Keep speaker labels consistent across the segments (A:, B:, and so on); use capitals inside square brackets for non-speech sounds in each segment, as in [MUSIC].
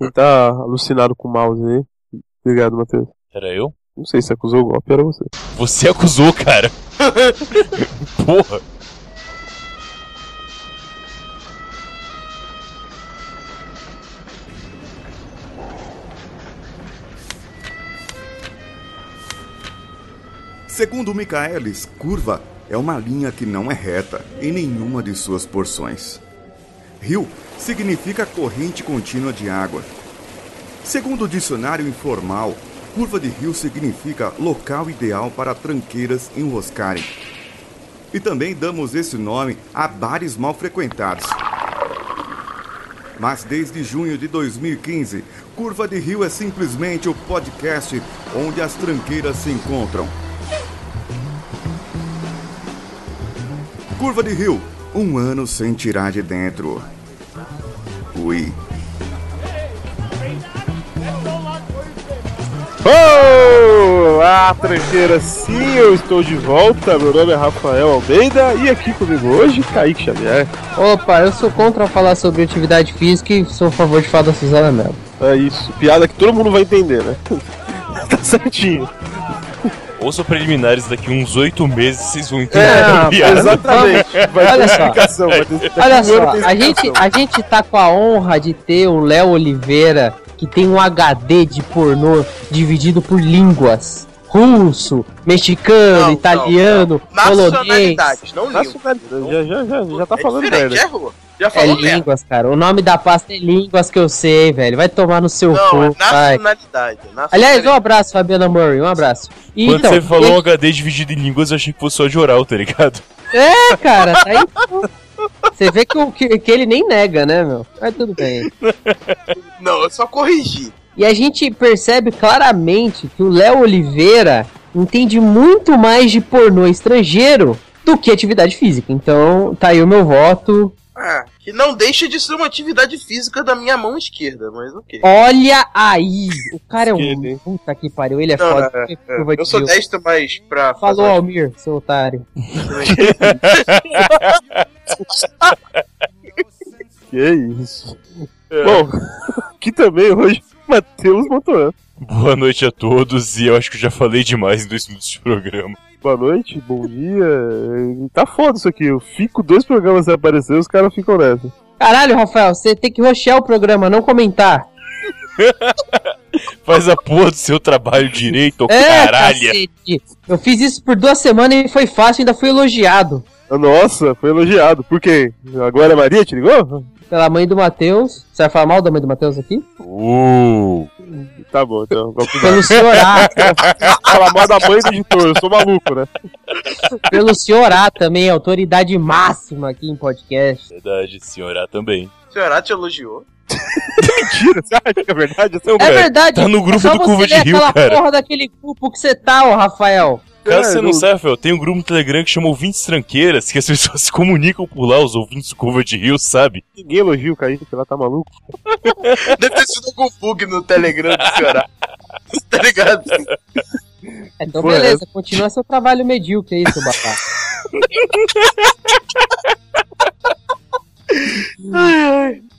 A: Quem tá alucinado com o mouse aí? Obrigado, Matheus.
B: Era eu?
A: Não sei se acusou o golpe, era você.
B: Você acusou, cara. [LAUGHS] Porra.
C: Segundo Michaelis, curva é uma linha que não é reta em nenhuma de suas porções. Rio significa corrente contínua de água. Segundo o dicionário informal, curva de rio significa local ideal para tranqueiras enroscarem. E também damos esse nome a bares mal frequentados. Mas desde junho de 2015, Curva de Rio é simplesmente o podcast onde as tranqueiras se encontram. Curva de Rio, um ano sem tirar de dentro. Ui.
A: Olá, tranqueira, sim, eu estou de volta. Meu nome é Rafael Almeida e aqui comigo hoje, Kaique Xavier.
D: Opa, eu sou contra falar sobre atividade física e sou a favor de falar da Suzana Mello.
A: É isso, piada que todo mundo vai entender, né? [LAUGHS] tá certinho.
B: Ouça preliminares daqui uns oito meses, vocês vão entender
D: É.
A: Exatamente.
D: Olha só.
A: explicação. Vai ter, daqui
D: Olha só, a gente, a gente tá com a honra de ter o Léo Oliveira, que tem um HD de pornô dividido por línguas. Russo, mexicano,
E: Não,
D: italiano,
E: não,
D: polonês.
E: Nacionalidades, não língua.
A: Já, já, já, já tá
E: É
A: falando merda.
E: errou. Já
D: É
E: falou merda.
D: línguas, cara. O nome da pasta é línguas que eu sei, velho. Vai tomar no seu
E: Não, é
D: cu, vai.
E: nacionalidade. nacionalidade.
D: Aliás, um abraço, Fabiana Murray, um abraço. E,
B: Quando
D: então,
B: você falou
D: e-
B: um HD dividido em línguas, eu achei que fosse só de oral, tá ligado?
D: É, cara, tá aí. Você vê que, o- que, que ele nem nega, né, meu? Mas tudo bem.
E: Não, eu só corrigi.
D: E a gente percebe claramente que o Léo Oliveira entende muito mais de pornô estrangeiro do que atividade física. Então, tá aí o meu voto.
E: Ah, que não deixa de ser uma atividade física da minha mão esquerda, mas ok.
D: Olha aí! O cara é
A: hein?
D: um. Puta que pariu, ele é
E: Não,
D: foda.
E: é,
D: Que curva de
E: Eu sou destro, mas pra
D: Falou,
E: fazer-
D: Almir, seu otário. [LAUGHS]
A: Que isso. Bom, [LAUGHS] aqui também hoje, Matheus Motoran.
B: Boa noite a todos, e eu acho que eu já falei demais em dois minutos de programa.
A: Boa noite, bom dia. Tá foda isso aqui. Eu fico dois programas sem aparecer, os caras ficam nessa.
D: Caralho, Rafael, você tem que rochear o programa, não comentar. [LAUGHS]
B: Faz a porra do seu trabalho direito,
D: É,
B: caralho.
D: cacete. Eu fiz isso por duas semanas e foi fácil, ainda fui elogiado.
A: Nossa, foi elogiado. Por quê? Agora a Maria te ligou?
D: Pela mãe do Matheus. Você vai falar mal da mãe do Matheus aqui?
B: Uh,
A: Tá bom, então.
D: Pelo senhor A. [LAUGHS]
A: Fala mal da mãe do editor, eu sou maluco, né?
D: pelo senhor A também, autoridade máxima aqui em podcast.
B: verdade, senhora também.
E: O senhor te elogiou. [LAUGHS]
A: Mentira, você acha que é verdade? É um
D: É verdade.
B: tá no grupo
D: é
B: do Curva de
D: ler
B: Rio,
D: aquela
B: cara.
D: porra daquele grupo que você tá, ô Rafael.
B: Caso
A: É,
B: você não sabe, Rafael, tem um grupo no Telegram que chama Ouvintes Tranqueiras, que as [LAUGHS] pessoas se comunicam por lá, os ouvintes do Curva de Rio, sabe?
A: Ninguém elogia o Kaique, ela tá maluco. [LAUGHS]
E: Deve ter sido algum bug no Telegram do senhor. [LAUGHS] tá ligado?
D: Então,
A: Pô, é.
D: beleza, continua seu trabalho medíocre aí, seu batata.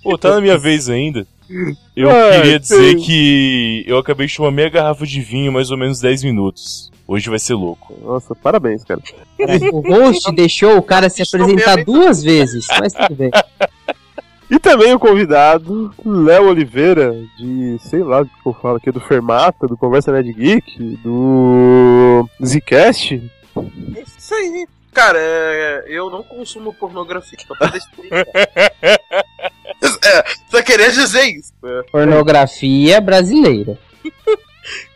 B: Pô, tá na minha vez ainda. Eu
A: Ai,
B: queria dizer
A: tem-
B: que eu acabei de tomar meia garrafa de vinho mais ou menos 10 minutos. Hoje vai ser louco.
A: Nossa, parabéns, cara.
D: O host [LAUGHS] deixou o cara se apresentar duas vezes, mas tudo bem.
A: E também o convidado, Léo Oliveira, de, sei lá o que eu falo aqui, do Fermata, do Conversa Nerd Geek, do Zcast.
E: Isso aí. Cara, é, eu não consumo pornografia. Só pra deixar [LAUGHS] é, só queria dizer isso. É,
D: Pornografia brasileira. [LAUGHS]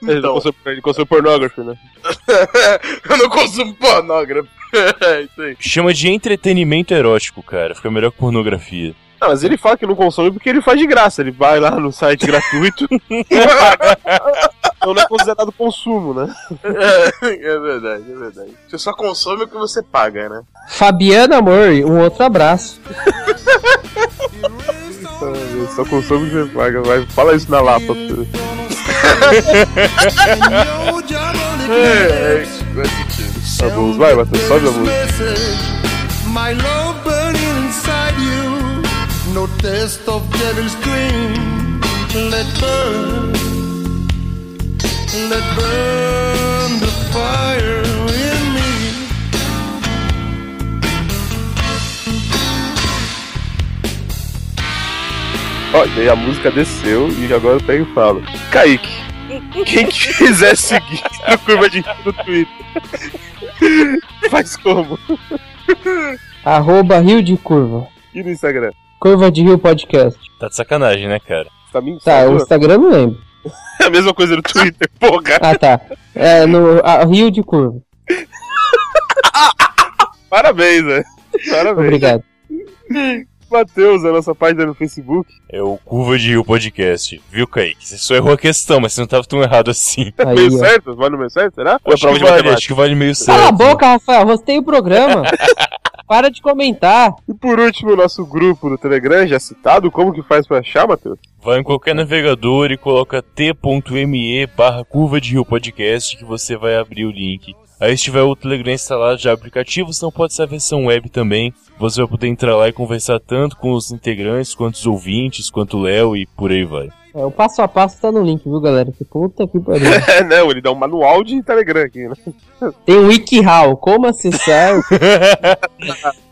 A: Ele
E: Então,
A: consome, ele consome pornography, né? [LAUGHS]
E: eu não consumo pornografia. [LAUGHS] É isso aí.
B: Chama de entretenimento erótico, cara. Fica melhor que pornografia.
A: Não, mas ele fala que não consome porque ele faz de graça. Ele vai lá no site [LAUGHS] gratuito. então não é considerado consumo, né?
E: É, é verdade, é verdade. Você só consome o que você paga, né?
D: Fabiana Murray, um outro abraço.
A: Só consome o que você paga. Vai, fala isso na Lapa. Bom, vai, Matheus, sobe a música.
F: My love burning inside you. No test of devil's dream. let burn, let burn the fire
A: Ó, e aí a música desceu e agora eu pego e falo. Kaique, quem quiser seguir no [LAUGHS] [LAUGHS] Curva de Rio no Twitter, [LAUGHS] faz como?
D: Arroba Rio de Curva.
A: E no Instagram?
D: Curva de Rio Podcast.
B: Tá de sacanagem, né, cara?
A: Tá me
D: Tá, o? Instagram eu não lembro.
A: É a mesma coisa no Twitter, porra.
D: Ah, tá. É, no a, Rio de Curva.
A: Parabéns, velho. Parabéns.
D: Obrigado.
A: Matheus, a nossa página no Facebook.
B: É o Curva de Rio Podcast. Viu, Kaique? Você só errou a questão, mas você não tava tão errado assim. [LAUGHS]
D: Aí,
A: meio
D: ó.
A: certo? Vai no meio certo, será? É
B: Acho
A: prova
B: que,
A: de
B: vale, acho que vale meio certo.
D: Cala a boca, Rafael. Rostei o programa. [LAUGHS] Para de comentar.
A: E por último, o nosso grupo no Telegram, já citado, como que faz pra achar, Matheus?
B: Vai em qualquer navegador e coloca t.me barra curva de rio podcast que você vai abrir o link. Aí se tiver o Telegram instalado já aplicativo, senão pode ser a versão web também. Você vai poder entrar lá e conversar tanto com os integrantes, quanto os ouvintes, quanto o Léo e por aí vai.
D: É, o passo a passo tá no link, viu, galera? Que puta que pariu. [LAUGHS]
A: É, não, ele dá um manual de Telegram aqui, né?
D: Tem o WikiHow. Como acessar? [LAUGHS]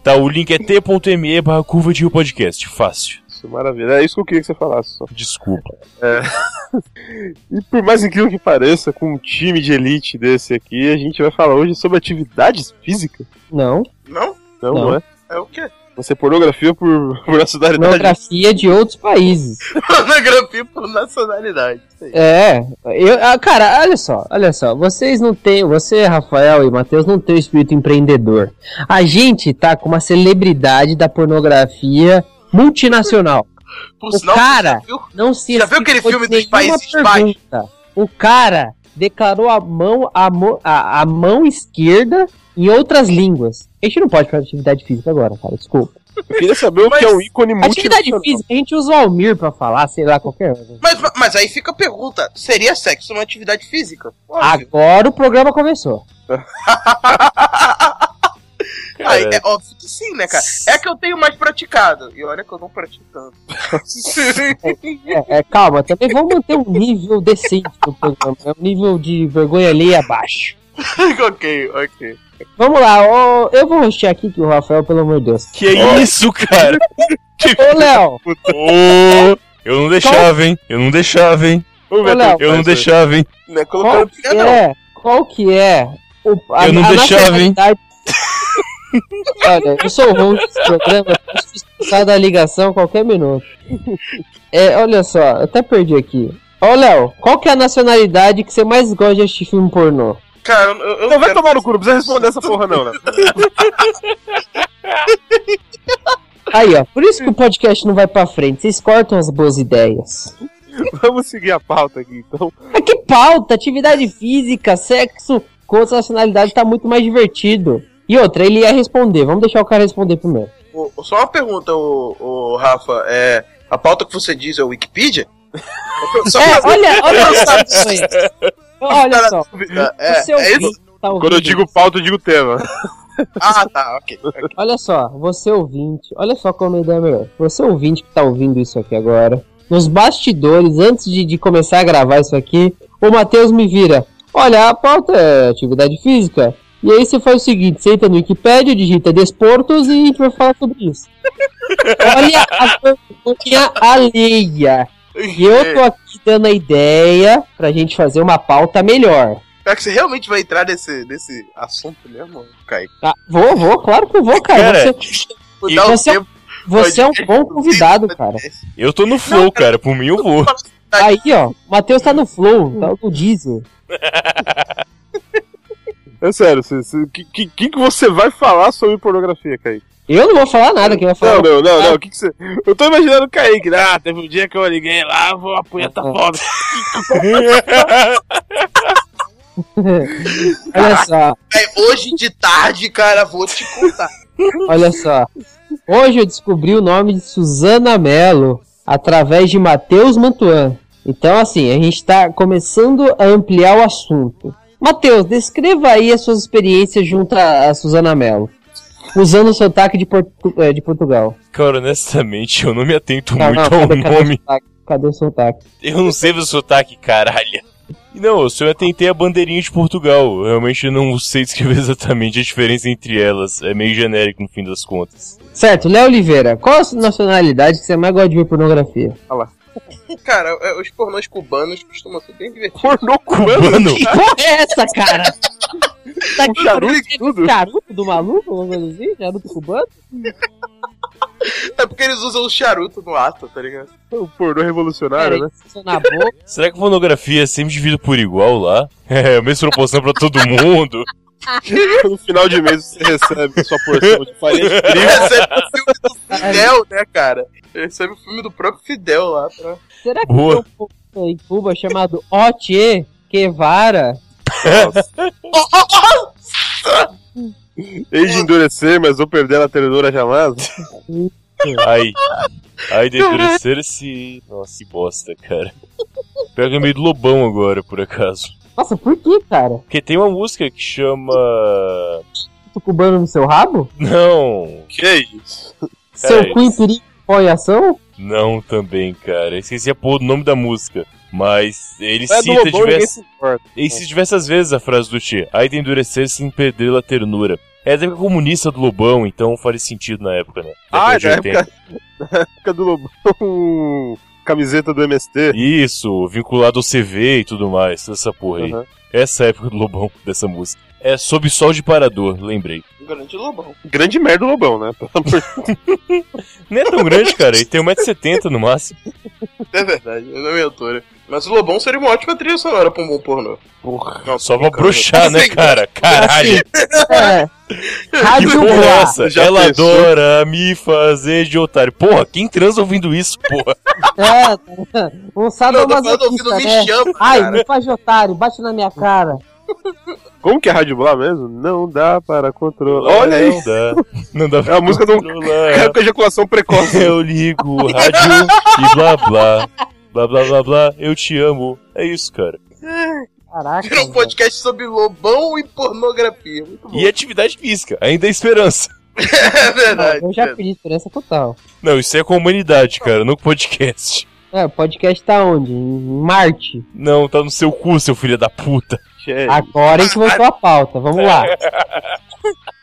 B: Tá, o link é t.me barra curva de rio podcast. Fácil.
A: Isso, maravilha. É isso que eu queria que você falasse só.
B: Desculpa. [LAUGHS]
A: E por mais incrível que pareça, com um time de elite desse aqui, a gente vai falar hoje sobre atividades físicas.
D: Não.
E: Não?
A: Não,
D: Não.
A: não, é?
E: É o quê?
A: Vai ser pornografia por, [LAUGHS] por nacionalidade.
D: Pornografia de outros países. [LAUGHS]
E: Pornografia por nacionalidade.
D: É, eu, ah, cara, olha só, olha só, vocês não têm, você, Rafael e Matheus, não tem o espírito empreendedor. A gente tá com uma celebridade da pornografia multinacional.
E: Por
D: O
E: sinal,
D: cara-
E: viu?
D: Não se
E: Já viu aquele filme dos Países
D: pergunta. O cara declarou a mão, a, mo- a, a mão esquerda em outras línguas. A gente não pode fazer atividade física agora, cara, desculpa.
A: Eu queria saber o
E: Mas
A: que é um ícone
D: Atividade
A: multinacional.
D: física, a gente usa o Almir pra falar, sei lá, qualquer coisa.
E: Mas, mas aí fica a pergunta: seria sexo uma atividade física? Óbvio.
D: Agora o programa começou. [LAUGHS]
E: Aí, é óbvio que sim, né, cara? É que eu tenho mais praticado. E olha que eu não pratico tanto. [LAUGHS]
D: É, é, calma, também vamos manter um nível decente no programa, né? um nível de vergonha alheia abaixo. [LAUGHS]
E: ok, ok.
D: Vamos lá, ó, eu vou rostear aqui que o Rafael, pelo amor de Deus.
B: Que isso, cara? [LAUGHS]
D: Ô, Léo,
B: Ô, eu não deixava, hein? Eu não deixava, hein?
A: Ver
D: Ô, Léo.
B: Eu não deixava, hein?
A: Não é
D: qual
A: colocando
D: que é, qual que é o, a,
B: Eu não
D: a
B: deixava, hein?
D: Olha, eu sou o host desse programa, eu posso expulsar da ligação a qualquer minuto. É, olha só, até perdi aqui. Ô, Léo, qual que é a nacionalidade que você mais gosta de assistir filme pornô?
E: Cara, eu, eu
A: Não, vai
E: quero-
A: tomar no cu, não precisa responder essa porra não, né? [LAUGHS]
D: Aí, ó, por isso que o podcast não vai pra frente, vocês cortam as boas ideias.
A: Vamos seguir a pauta aqui, então.
D: Mas que pauta, atividade física, sexo com outra nacionalidade tá muito mais divertido. E outra, ele ia responder, vamos deixar o cara responder primeiro.
E: Ô, Só uma pergunta, ô, ô, Rafa. É, a pauta que você diz é o Wikipedia? [LAUGHS] Só
D: É,
E: pra-
D: olha, olha só. Olha só,
E: É,
D: o seu
E: é isso?
D: tá
A: Quando eu digo pauta, eu digo tema.
E: Ah, tá, ok.
D: Olha só, você ouvinte, olha só como a ideia é melhor. Você ouvinte que tá ouvindo isso aqui agora, nos bastidores, antes de, de começar a gravar isso aqui, o Matheus me vira. Olha, a pauta é atividade física. E aí você faz o seguinte, você entra no Wikipedia, digita desportos e a gente vai falar sobre isso. Olha a vergonha alheia. E eu tô aqui dando a ideia pra gente fazer uma pauta melhor.
E: É que você realmente vai entrar nesse, nesse assunto mesmo, Kaique?
D: Ah, vou, vou, claro que eu vou, cara.
B: Cara,
D: Você,
B: E
E: um
D: você-
E: tempo.
D: você é um bom convidado, cara.
B: Eu tô no flow, cara. Por mim eu vou.
D: Aí, ó, o Matheus tá no Flow, tá no Deezer. [LAUGHS]
A: É sério, você, que, que, que que você vai falar sobre pornografia, Kaique?
D: Eu não vou falar nada, quem vai falar.
A: Não, não, não, não. O que, que você. Eu tô imaginando o Kaique. Ah, teve um dia que eu liguei lá, vou a punheta foda.
D: Olha só,
E: É, hoje de tarde, cara, vou te contar.
D: olha só. Hoje eu descobri o nome de Suzana Mello através de Matheus Mantuan. Então, assim, a gente tá começando a ampliar o assunto. Matheus, descreva aí as suas experiências junto a, Suzana Mello. Usando o sotaque de, Portu- eh, de Portugal.
B: Cara, honestamente, eu não me atento
D: Não,
B: muito
D: não,
B: ao
D: cadê- cadê o
B: nome.
D: sotaque? Cadê o sotaque?
B: Eu não sei o sotaque, caralho. Não, eu só tentei a bandeirinha de Portugal. Eu realmente não sei descrever [LAUGHS] exatamente a diferença entre elas. É meio genérico no fim das contas.
D: Certo, Léo Oliveira, qual a sua nacionalidade que você mais gosta de ver pornografia?
E: Cara, é, os pornôs cubanos costumam ser bem divertidos.
A: Pornô cubano? [LAUGHS]
D: Que porra é essa, cara? [LAUGHS] Tá
A: Um charuto tudo.
D: charuto do maluco, alguma coisa assim? Charuto cubano? [LAUGHS]
E: É porque eles usam o charuto no ato, tá ligado?
A: O pornô revolucionário, né?
B: será que a pornografia é sempre dividida por igual lá? É, a mesma proporção pra todo mundo. [LAUGHS]
A: No final de mês você recebe sua porção de farinha de trigo.
E: Recebe o filme do Fidel, né, cara? Recebe o filme do próprio Fidel lá pra.
D: Será que
B: Boa.
D: tem um povo em Cuba chamado Oche Guevara? [LAUGHS]
A: Hei de endurecer, mas vou perder a ternura jamais.
B: Ai. Ai, de endurecer esse. Nossa, que bosta, cara. Pega meio do lobão agora, por acaso.
D: Nossa, por que, cara?
B: Porque tem uma música que chama.
D: Tu cubano no seu rabo?
B: Não.
A: Que isso?
D: Seu
B: isso.
D: cu em perigo põe ação?
B: Não também, cara. Esqueci a porra do nome da música. Mas ele
A: É
B: cita
A: Lobão,
B: diversas. Ele cita diversas vezes a frase do Tio. Ai de endurecer sem perder a ternura. É da época comunista do Lobão, então faria sentido na época, né?
A: Ah,
B: de
A: na
B: 80.
A: época, [LAUGHS] na época do Lobão, camiseta do MST.
B: Isso, vinculado ao CV e tudo mais, toda essa porra aí.
A: Aham.
B: Essa é época do Lobão, [LAUGHS] dessa música. É Sob Sol de Parador, lembrei.
E: Um grande lobão.
A: Grande merda o Lobão, né?
B: Não [LAUGHS] [LAUGHS] é tão grande, cara, ele tem 1,70m no máximo.
E: É verdade, eu não é minha altura. Mas o Lobão seria uma ótima trilha sonora pra um bom pornô.
A: Porra.
E: Não,
B: Só pra broxar, né, cara? Caralho,
D: É.
B: que
D: Rádio
B: porra é essa?
A: Já
B: Ela
A: pensou?
B: adora me fazer de otário. Porra, quem transa ouvindo isso, porra?
D: É, um sadomasoquista,
E: ouvindo
D: né?
E: me chama,
D: Ai,
E: cara.
D: me faz de otário, bate na minha cara.
A: Como que é Rádio Blá mesmo? Não dá para controlar. Olha aí,
B: Não dá. Não dá
A: É a música um
B: controlar. [LAUGHS]
A: cara com ejaculação precoce.
B: Eu ligo o rádio e blá blá. Blá blá blá blá, eu te amo. É isso, cara.
D: Caraca.
E: Era um podcast sobre lobão e pornografia. Muito bom.
B: E atividade física, ainda é esperança. [LAUGHS]
E: É verdade.
D: Eu já perdi esperança total.
B: Não, isso é com a humanidade, cara, não com podcast.
D: É, o podcast tá onde? Em Marte.
B: Não, tá no seu cu, seu filho da puta.
A: É,
D: Agora a gente voltou à pauta, vamos lá. [LAUGHS]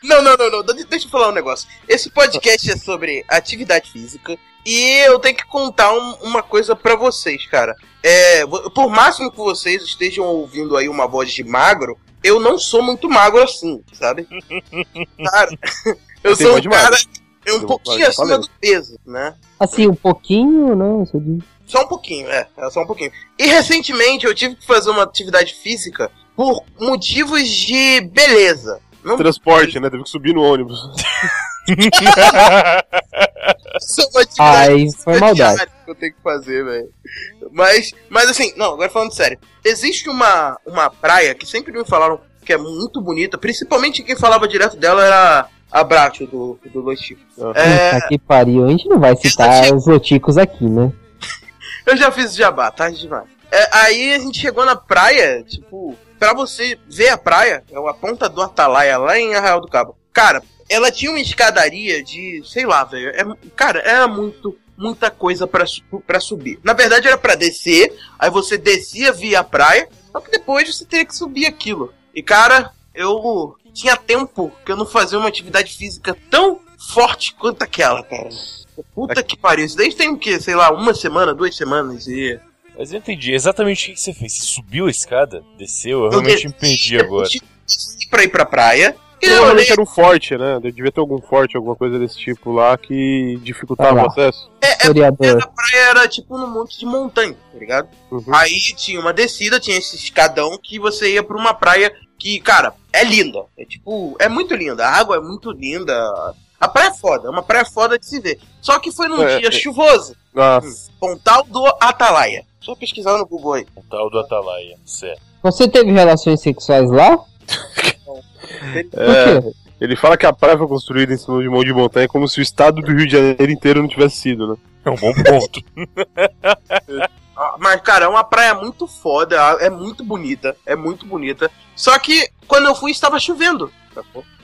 E: Não, não, não, não. de- Deixa eu falar um negócio. Esse podcast é sobre atividade física. E eu tenho que contar um- uma coisa pra vocês, cara. É, por máximo que vocês estejam ouvindo aí uma voz de magro, eu não sou muito magro assim, sabe? [LAUGHS] Cara, eu
A: Tem
E: sou um
A: de magro.
E: cara é um
A: Eu
E: pouquinho acima do peso, né?
D: Assim, um pouquinho, não, você diz.
E: Só um pouquinho, é, é só um pouquinho. E recentemente eu tive que fazer uma atividade física por motivos de beleza. Não
A: Transporte, né? Teve que subir no ônibus. [LAUGHS]
E: sou uma [LAUGHS]
D: Aí foi maldade.
E: que eu tenho que fazer, velho. Mas, mas assim, não, agora falando sério. Existe uma, uma praia que sempre me falaram que é muito bonita, principalmente quem falava direto dela era a Bratio do, do Los Chicos. É,
D: Puta que pariu. A gente não vai citar os loticos aqui, né? [LAUGHS]
E: eu já fiz jabá, tarde demais. É, aí a gente chegou na praia, tipo, pra você ver a praia, é a ponta do Atalaia, lá em Arraial do Cabo. Cara, ela tinha uma escadaria de, sei lá, velho. É, cara, era muito, muita coisa pra subir. Na verdade era pra descer, aí você descia via a praia, só que depois você teria que subir aquilo. E cara, eu tinha tempo que eu não fazia uma atividade física tão forte quanto aquela, cara. Puta que pariu. Isso daí tem o quê? Sei lá, uma semana, duas semanas e.
B: Mas eu entendi exatamente o que você fez. Você subiu a escada, desceu, eu realmente me perdi
E: eu
B: agora.
E: Pra ir pra praia.
A: Provavelmente era um forte, né? Devia ter algum forte, alguma coisa desse tipo lá que dificultava
D: Ah
A: o acesso.
E: É, é a praia era tipo num monte de montanha, tá ligado?
A: Uhum.
E: Aí tinha uma descida, tinha esse escadão que você ia pra uma praia que, cara, é linda. É tipo, é muito linda. A água é muito linda. A praia é foda, é uma praia foda de se ver. Só que foi num
A: É,
E: dia
A: é.
E: chuvoso.
A: Nossa.
E: Pontal do Atalaia. Só pesquisar no Google aí.
B: O tal do Atalaia, certo.
D: Você teve relações sexuais lá? [LAUGHS]
A: É, ele fala que a praia foi construída em cima de um monte de montanha como se o estado do Rio de Janeiro inteiro não tivesse sido, né?
B: É um bom ponto. [LAUGHS]
E: Ah, Mas, cara, é uma praia muito foda, é muito bonita, é muito bonita. Só que quando eu fui, estava chovendo.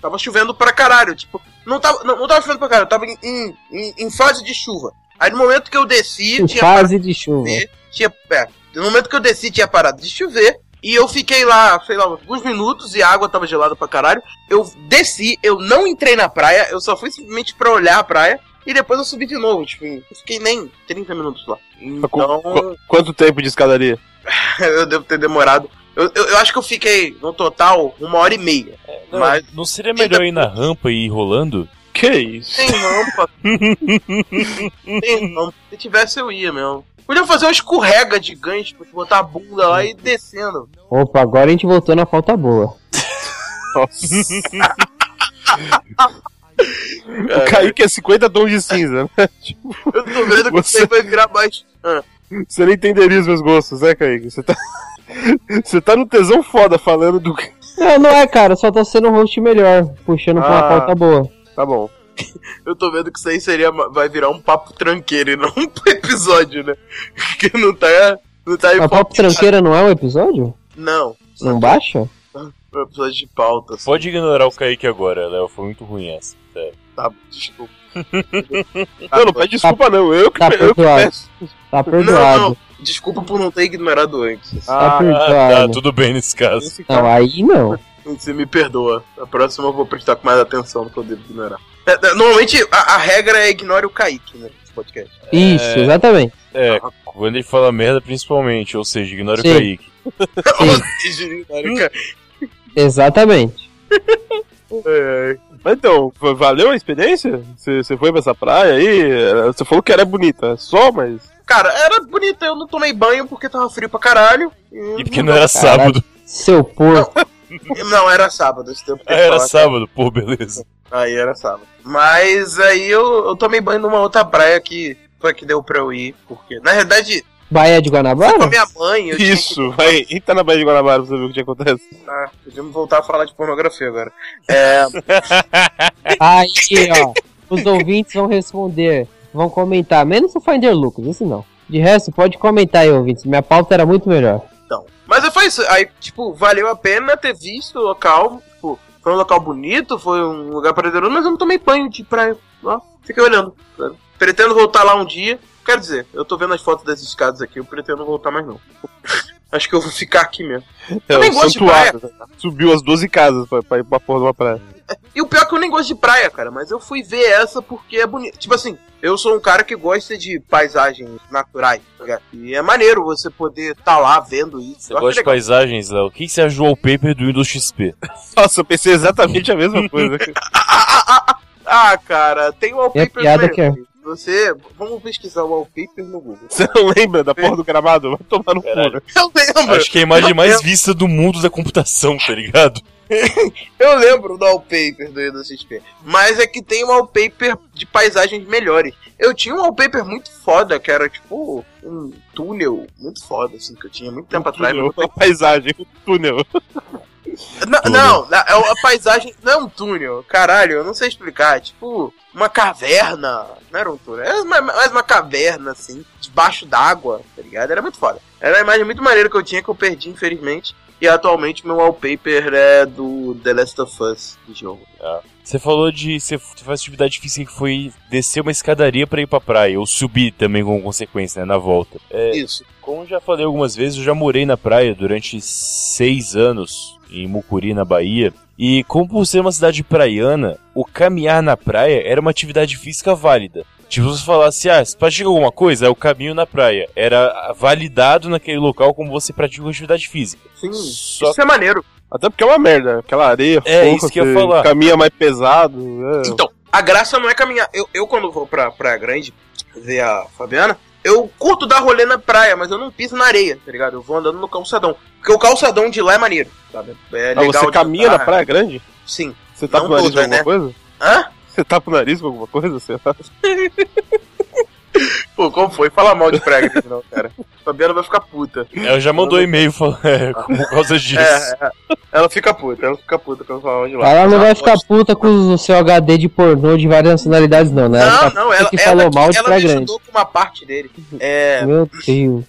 E: Tava chovendo pra caralho, tipo, não tava, não, não tava chovendo pra caralho, tava em, em, em- em fase de chuva. Aí no momento que eu desci,
D: Em
E: tinha
D: fase de chuva.
E: tinha, é, no momento que eu desci tinha parado de chover, e eu fiquei lá, sei lá, alguns minutos e a água tava gelada pra caralho. Eu desci, eu não entrei na praia, eu só fui simplesmente pra olhar a praia, e depois eu subi de novo, tipo, eu fiquei nem 30 minutos lá. Então,
A: Qu- Quanto tempo de escadaria? [LAUGHS]
E: eu devo ter demorado. Eu, eu, eu acho que eu fiquei, no total, uma hora e meia.
B: Não,
E: Mas-
B: não seria melhor ir na rampa e ir rolando?
A: Que isso?
E: Tem rampa. [LAUGHS] Tem rampa. Se tivesse, eu ia mesmo. Podia fazer uma escorrega de gancho, tipo, botar a bunda lá e ir descendo.
D: Opa, agora a gente voltou na falta boa.
A: Nossa. o Kaique é 50 tons de cinza, né? [LAUGHS]
E: Eu tô vendo que
A: Você-
E: vai virar mais. Ah,
A: Você não entenderia os meus gostos, né, Kaique? Você tá. [LAUGHS] Você tá no tesão foda falando do.
D: Não, não é, cara, só tô sendo um host melhor, puxando pra uma
A: Ah.
D: pauta boa.
A: Tá bom. [LAUGHS]
E: eu tô vendo que isso aí seria, vai virar um papo tranqueiro e não [LAUGHS] um episódio, né? Que não tá. Não tá
D: A Papo. Tranqueira não é um episódio?
E: Não.
D: Não baixa?
E: É um episódio de pauta. assim.
B: Pode ignorar o Kaique agora, Léo. Foi muito ruim essa. Sério.
E: Tá, desculpa. [LAUGHS]
A: Não, não pede desculpa, não. Eu que,
D: tá
A: eu que peço.
D: Tá
E: Não,
D: perdoado.
E: não. Desculpa por não ter ignorado antes.
D: Tá
A: Ah,
D: perdoado.
B: tá, tudo bem nesse caso.
D: Não, aí não.
E: Você me perdoa. A próxima eu vou prestar com mais atenção no que eu devo ignorar. É, é, normalmente a, a regra é ignore o Kaique, né? Podcast.
D: Isso, exatamente.
B: É, quando ele fala merda, principalmente, ou seja, ignora
D: Sim.
B: o Kaique. [LAUGHS]
E: Ou seja, ignore o Kaique.
D: Exatamente.
E: É, é.
A: Mas então, valeu a experiência? Você foi pra essa praia aí? Você falou que era bonita, só, mas.
E: Cara, era bonita, eu não tomei banho porque tava frio pra caralho.
B: E porque não era
D: Caralho.
B: sábado.
D: Seu porco. [LAUGHS] [LAUGHS]
E: Não, era sábado, esse tempo que
B: Ah, era sábado, pô, beleza.
E: Aí era sábado. Mas aí eu, eu tomei banho numa outra praia que foi que deu pra eu ir. Porque, na realidade,
D: Baía de
E: com a
D: Guanabara?
E: minha mãe. Eu tinha que-
A: Isso, vai. Entra na Baía de Guanabara pra você ver o que acontece.
E: Ah, podíamos voltar a falar de pornografia agora. É, [LAUGHS]
D: Aí, ó. Os ouvintes vão responder. Vão comentar. Menos o Finder Lucas, esse não. De resto, pode comentar aí, ouvintes. Minha pauta era muito melhor.
E: Mas foi isso. Aí, tipo, valeu a pena ter visto o local. Tipo, foi um local bonito, foi um lugar prazeroso, mas eu não tomei banho de praia. Ó, fiquei olhando. sabe? Pretendo voltar lá um dia. Quer dizer, eu tô vendo as fotos das escadas aqui, eu pretendo voltar mais não. Acho que eu vou ficar aqui mesmo.
A: É,
E: nem
A: o
E: gosto de
A: santuário. Subiu as 12 casas pra, pra ir pra porra de uma praia.
E: E o pior é que eu nem gosto de praia, cara, mas eu fui ver essa porque é bonito. Tipo assim, eu sou um cara que gosta de paisagens naturais, tá ligado? E é maneiro você poder tá lá vendo isso.
B: Você
E: Eu
B: gosta de
E: legal.
B: paisagens, Léo? O que você achou o wallpaper do Windows XP? [LAUGHS]
A: Nossa, eu pensei exatamente a mesma coisa. [LAUGHS]
E: Ah, cara, tem wallpaper
D: É piada que é.
E: Você. Vamos pesquisar o wallpaper no Google.
A: Você não lembra da porra do gramado? Vai tomar no cu. Né?
E: Eu lembro!
B: Acho que é a imagem
E: Eu
B: mais
E: lembro.
B: vista do mundo da computação, tá ligado? [LAUGHS]
E: Eu lembro do wallpaper do Windows XP. Mas é que tem um wallpaper de paisagens melhores. Eu tinha um wallpaper muito foda, que era tipo um túnel muito foda, assim, que eu tinha muito tempo atrás.
A: Túnel, a paisagem, o túnel.
E: Não, não, é uma paisagem. Não é um túnel, caralho, eu não sei explicar. É tipo uma caverna. Não era um túnel, era uma- mais uma caverna, assim, debaixo d'água, tá ligado? Era muito foda. Era uma imagem muito maneira que eu tinha que eu perdi, infelizmente. E atualmente meu wallpaper é do The Last of Us do jogo.
B: Você falou de. Você faz atividade física que foi descer uma escadaria pra ir pra praia, ou subir também como consequência, né, na volta. É,
E: Isso.
B: como já falei algumas vezes, eu já morei na praia durante seis anos, em Mucuri, na Bahia. E como por ser uma cidade praiana, o caminhar na praia era uma atividade física válida. Tipo, se você falasse, ah, você pratica alguma coisa, é o caminho na praia. Era validado naquele local como você pratica uma atividade física.
E: Sim,
B: Só
E: isso é maneiro.
A: Até porque é uma merda. Aquela areia,
B: É,
A: fofa,
B: isso que eu ia falar.
A: caminha mais pesado. é.
E: Então, a graça não é caminhar. Eu, eu quando vou pra Praia Grande ver a Fabiana, eu curto dar rolê na praia, mas eu não piso na areia, tá ligado? Eu vou andando no calçadão. Porque o calçadão de lá é maneiro, sabe? É
A: Ah,
E: legal
A: você
E: de
A: caminha na praia grande?
E: Sim.
A: Você tá
E: Não
A: pro nariz
E: toda,
A: com alguma
E: né?
A: coisa?
E: Hã?
A: Você tá pro nariz com alguma coisa? Sei lá. [LAUGHS]
E: Pô, como foi? Fala mal de Grande não, cara. Fabiana vai ficar puta.
B: Ela já mandou e-mail falando, é, por causa disso.
E: É, é, ela fica puta, ela fica puta quando fala mal de lá.
D: Ela não vai ficar puta com o seu HD de pornô de várias nacionalidades, não, né?
E: Não,
D: Ela
E: não,
D: puta
E: ela,
D: que
E: ela,
D: falou mal de
E: ela me ajudou com uma parte dele. É.
D: Meu Deus.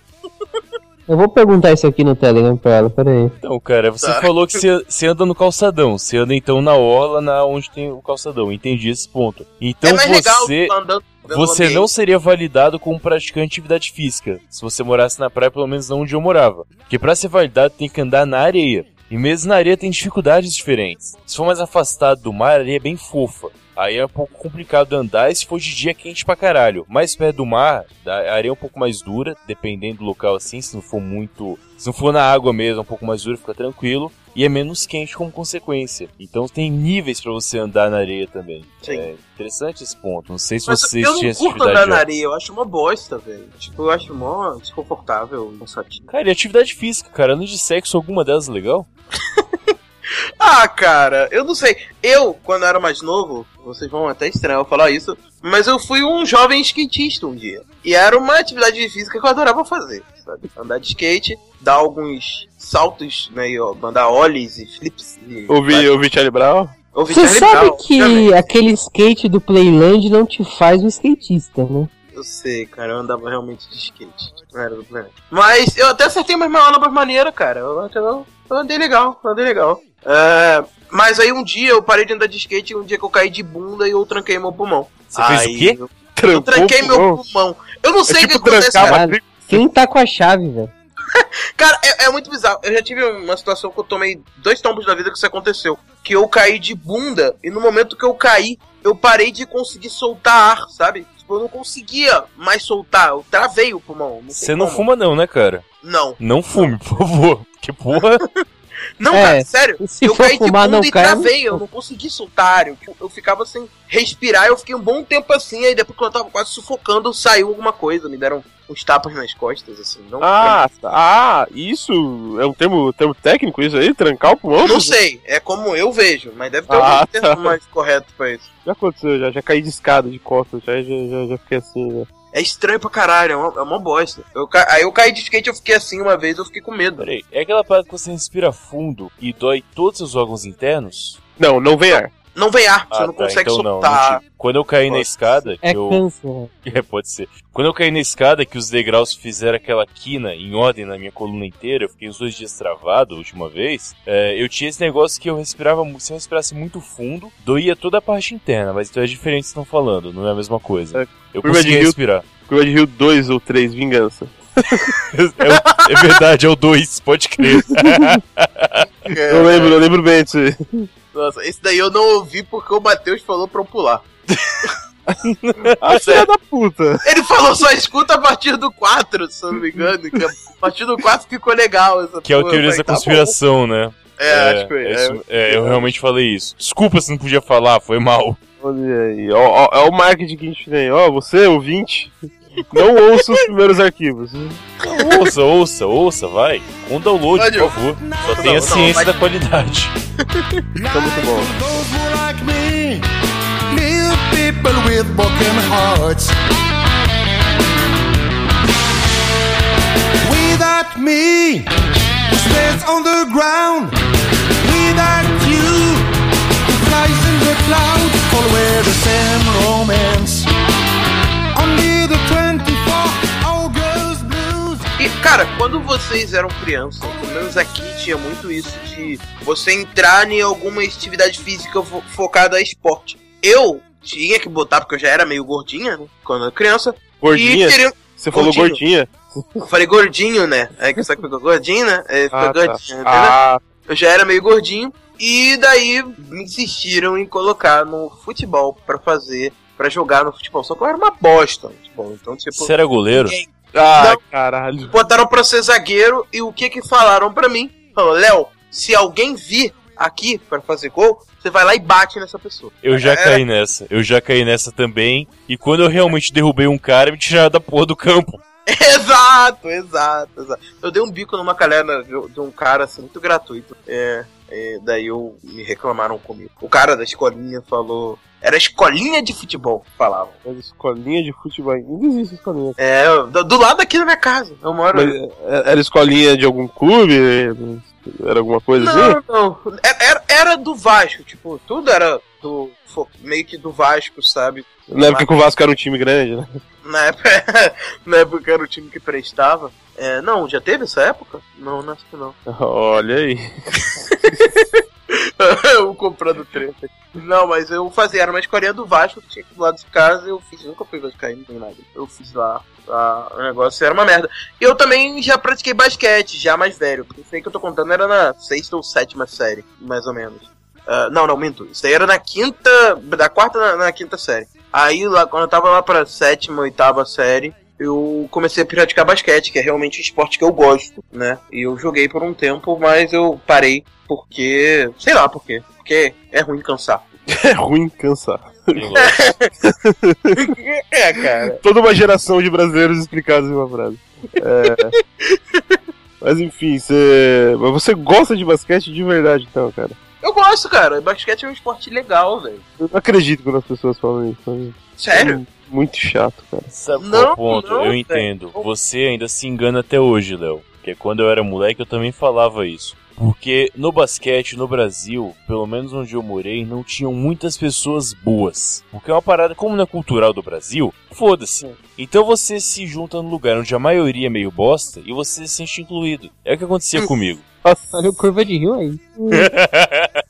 D: Eu vou perguntar isso aqui no Telegram pra ela, peraí.
B: Então, cara, você
E: Tá.
B: falou que você, anda no calçadão. Você anda então na orla, na onde tem o calçadão. Entendi esse ponto. Então
E: é mais
B: você.
E: legal andando
B: você
E: ambiente.
B: não seria validado como praticante de atividade física se você morasse na praia, pelo menos não onde eu morava. Porque pra ser validado tem que andar na areia. E mesmo na areia tem dificuldades diferentes. Se for mais afastado do mar, a areia é bem fofa. Aí é um pouco complicado andar e se for de dia é quente pra caralho. Mais perto do mar, a areia é um pouco mais dura, dependendo do local assim, se não for muito. Se não for na água mesmo, é um pouco mais dura, fica tranquilo. E é menos quente como consequência. Então tem níveis pra você andar na areia também.
E: Sim.
B: É interessante esse ponto. Não sei se
E: Mas
B: vocês
E: eu não
B: tinham essa
E: curto
B: atividade.
E: andar na
B: já.
E: areia, eu acho uma bosta, velho. Tipo, eu acho mó desconfortável, cansativo.
B: Cara, e atividade física, cara? Ano de sexo, alguma delas é legal? [LAUGHS]
E: Ah, cara, eu não sei. Eu, quando era mais novo, vocês vão até estranhar eu falar isso, mas eu fui um jovem skatista um dia. E era uma atividade física que eu adorava fazer, sabe? Andar de skate, dar alguns saltos, né? E ó, mandar ollies e flips. E,
A: Ouvi, ouvi Charlie Brown.
E: Ouvi
D: Você
E: Charlie
D: sabe
E: Brown,
D: que
E: obviamente.
D: aquele skate do Playland não te faz um skatista, né?
E: Eu sei, cara, eu andava realmente de skate. Não era do planeta. Mas eu até acertei umas manobras maneiras, cara. Eu, até- eu, eu andei legal, eu andei legal. É, mas aí um dia eu parei de andar de skate e um dia que eu caí de bunda e eu tranquei meu pulmão.
B: Você fez
E: Aí
B: o quê?
E: Eu, eu tranquei
A: o
E: meu
A: pulmão.
E: pulmão. Eu não sei
A: É
E: o que
A: tipo
E: acontece,
A: trancar a
E: cara.
D: Quem tá com a chave, velho? [LAUGHS]
E: Cara, é, é muito bizarro. Eu já tive uma situação que eu tomei dois tombos na vida que isso aconteceu. Que eu caí de bunda e no momento que eu caí, eu parei de conseguir soltar ar, sabe? Tipo, eu não conseguia mais soltar. Eu travei o pulmão. Não
B: Você não
E: como.
B: fuma não, né, cara?
E: Não.
B: Não fume, por favor. [LAUGHS] Que porra.
E: Não,
D: É,
E: cara, sério.
D: Se
E: eu
D: for
E: caí de
D: fumar,
E: bunda
D: não
E: e
D: cai.
E: travei, eu não consegui soltar. Eu, eu ficava sem respirar, eu fiquei um bom tempo assim, aí depois quando eu tava quase sufocando, saiu alguma coisa, me deram uns tapas nas costas, assim. Não,
A: Ah, tá. ah, isso é um termo, termo técnico isso aí? Trancar o pulmão?
E: não sei, é como eu vejo, mas deve ter
A: Ah,
E: algum termo
A: tá.
E: mais correto pra isso.
A: Já aconteceu, já, já caí de escada de costas, já, já, já, já fiquei assim, já.
E: É estranho pra caralho, é uma, é uma bosta. Eu, ca- aí eu caí de skate, eu fiquei assim uma vez, eu fiquei com medo.
B: Peraí, é aquela parada que você respira fundo e dói todos os órgãos internos?
A: Não, não vem ar.
E: Não vem ar, você
B: Ah,
E: não
B: tá,
E: consegue
B: então não,
E: soltar.
B: não tive. Quando eu caí na
E: Nossa.
B: escada, que
D: É
B: eu...
D: câncer? [LAUGHS]
B: É, pode ser. Quando eu caí na escada, que os degraus fizeram aquela quina em ordem na minha coluna inteira, eu fiquei os dois dias travado a última vez, é, eu tinha esse negócio que eu respirava, se eu respirasse muito fundo, doía toda a parte interna, mas então é diferente que estão falando, não é a mesma coisa.
A: É,
B: eu
A: curva de
B: consegui
A: Rio-
B: respirar.
A: Curva de Rio 2 ou 3, vingança. [LAUGHS] [LAUGHS]
B: É, o- é verdade, é o 2, pode crer.
A: Eu lembro, eu lembro bem disso aí.
E: Nossa, esse daí eu não ouvi porque o Matheus falou pra eu pular. [LAUGHS]
A: Ah, filha da puta.
E: Ele falou só escuta a partir do 4, se eu não me engano. Que a partir do 4 ficou legal. Essa
B: Que é o teoria
E: Eu
B: da
E: tá
B: conspiração, né?
E: bom. É, acho que foi.
B: é
E: é.
B: isso- é, eu realmente falei isso. Desculpa se não podia falar, foi mal.
A: Olha aí, ó, ó, é o marketing que a gente tem. Ó, você, ouvinte, não ouça os primeiros arquivos.
B: Ouça, ouça, ouça, vai. Com download,
E: Olha,
B: por favor. Só
E: não,
B: tenha
E: não,
B: ciência
E: vai-
B: da qualidade.
A: Tá muito bom.
F: People with broken hearts. Without me, who stays on the ground. Without you, who flies in the clouds. All wear the same romance.
E: Cara, quando vocês eram crianças, pelo menos aqui tinha muito isso de você entrar em alguma atividade física fo- focada a esporte. Eu tinha que botar, porque eu já era meio gordinha, né? Quando eu era criança.
A: Gordinha?
E: Teria,
A: Você falou gordinha?
E: eu falei gordinho, né? É que que ficou gordinho, né? É, ficou
A: Ah, tá.
E: gordinho, entendeu?
A: Ah,
E: Eu já era meio gordinho. E daí me insistiram em colocar no futebol pra fazer, pra jogar no futebol. Só que eu era uma bosta no futebol. Então, tipo,
B: Você era goleiro?
E: ninguém-
A: ah
E: Não.
A: caralho.
E: botaram pra ser zagueiro e o que que falaram pra mim? Falou, Léo, se alguém vir aqui pra fazer gol, você vai lá e bate nessa pessoa.
B: Eu já
E: É.
B: caí nessa. Eu já caí nessa também. E quando eu realmente derrubei um cara, me tiraram da porra do campo. [LAUGHS]
E: exato, exato, exato. Eu dei um bico numa calhada de de um cara assim, muito gratuito. É, é, daí eu me reclamaram comigo. O cara da escolinha falou. Era escolinha de futebol, falavam.
A: Mas escolinha de futebol. Ainda existe escolinha.
E: É, do, do lado aqui da minha casa. Eu moro.
A: Mas é, era escolinha de algum clube? Era alguma coisa assim?
E: Não, não. Era, era, era do Vasco, tipo, tudo era do. meio que do Vasco, sabe?
A: Na época que o Vasco era um time grande, né? [LAUGHS]
E: Na época, na época era o time que prestava. É, não, já teve essa época? Não, não acho que não. [LAUGHS]
A: Olha aí. [LAUGHS]
E: eu comprando treta. Não, mas eu fazia, era uma escolinha do Vasco que tinha aqui do lado de casa, eu fiz, nunca fui vascaíno nem nada. Eu fiz lá, lá, o negócio era uma merda. E eu também já pratiquei basquete, já mais velho. Porque isso aí que eu tô contando era na sexta ou sétima série, mais ou menos. Ah, não, não, minto. Isso aí era na quinta, da quarta na, na quinta série. Aí, lá, quando eu tava lá pra sétima, oitava série, eu comecei a praticar basquete, que é realmente o esporte que eu gosto, né? E eu joguei por um tempo, mas eu parei porque. sei lá por quê. Porque é ruim cansar. [LAUGHS]
A: É ruim cansar. [LAUGHS]
E: É, cara.
A: Toda uma geração de brasileiros explicados em uma frase. É... [LAUGHS] Mas enfim, você... Mas você gosta de basquete de verdade, então, cara.
E: Eu gosto, cara. Basquete é um esporte legal, velho.
A: Eu não acredito quando as pessoas falam isso. sabe?
E: Sério?
A: É Muito chato, cara.
B: Sabe
E: Não,
B: qual o ponto?
E: não,
B: eu entendo. Você ainda se engana até hoje, Léo. Porque quando eu era moleque eu também falava isso. Porque no basquete, no Brasil, pelo menos onde eu morei, não tinham muitas pessoas boas. Porque é uma parada, como não é cultural do Brasil, foda-se. Então você se junta num lugar onde a maioria é meio bosta e você se sente incluído. É o que acontecia comigo.
D: Olha o curva de rio aí. [LAUGHS]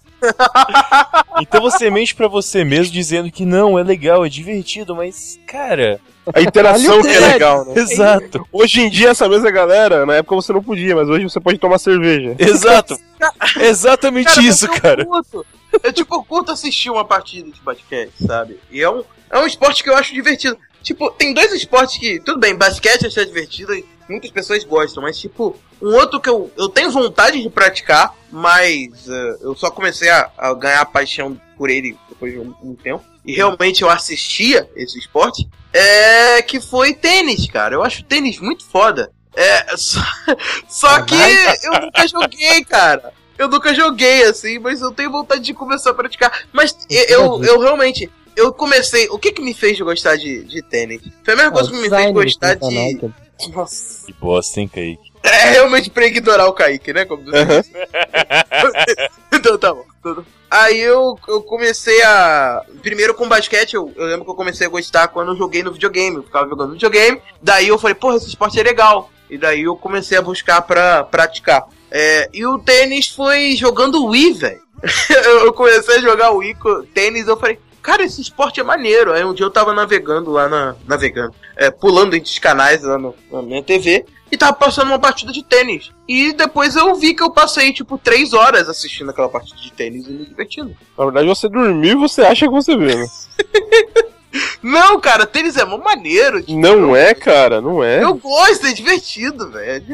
B: Então você mente pra você mesmo dizendo que não, é legal, é divertido, mas, cara.
A: A interação que é legal, né?
B: Exato,
A: Hoje em dia, essa mesma galera, na época você não podia, mas hoje você pode tomar cerveja.
B: exato. [LAUGHS] Exatamente
E: Cara,
B: isso,
E: mas eu
B: cara.
E: Curto. Eu, tipo, eu curto assistir uma partida de basquete, sabe? E é um, é um esporte que eu acho divertido. Tipo, tem dois esportes que, tudo bem, basquete eu acho divertido muitas pessoas gostam, mas, tipo, um outro que eu, eu tenho vontade de praticar, mas eh, eu só comecei a, a ganhar paixão por ele depois de um, um tempo. E realmente eu assistia esse esporte. É que foi tênis, cara. Eu acho tênis muito foda. É, só, só que eu nunca joguei, cara. Eu nunca joguei assim, mas eu tenho vontade de começar a praticar. Mas eu, eu, eu realmente, eu comecei. O que que me fez gostar de, de tênis? Foi a mesma coisa que me fez gostar de. Nossa.
B: Que bosta, hein, Kaique?
E: É realmente pra ignorar o Kaique, né? Como você disse. [LAUGHS] então tá bom. tudo. Aí eu, eu comecei a. Primeiro com basquete, eu, eu lembro que eu comecei a gostar quando eu joguei no videogame. Eu ficava jogando videogame. Daí eu falei, porra, esse esporte é legal. E daí eu comecei a buscar pra praticar. É, e o tênis foi jogando Wii, velho. [LAUGHS] eu comecei a jogar Wii com tênis eu falei, cara, esse esporte é maneiro. Aí um dia eu tava navegando lá na. Navegando. É, pulando entre os canais lá no- na minha TV. E tava passando uma partida de tênis. E depois eu vi que eu passei, tipo, três horas assistindo aquela partida de tênis e me divertindo.
A: Na verdade, você dormiu e você acha que você vê, né? [LAUGHS]
E: Não, cara, tênis é mó maneiro. tipo,
A: Não é, cara, não é.
E: Eu gosto, é divertido, velho.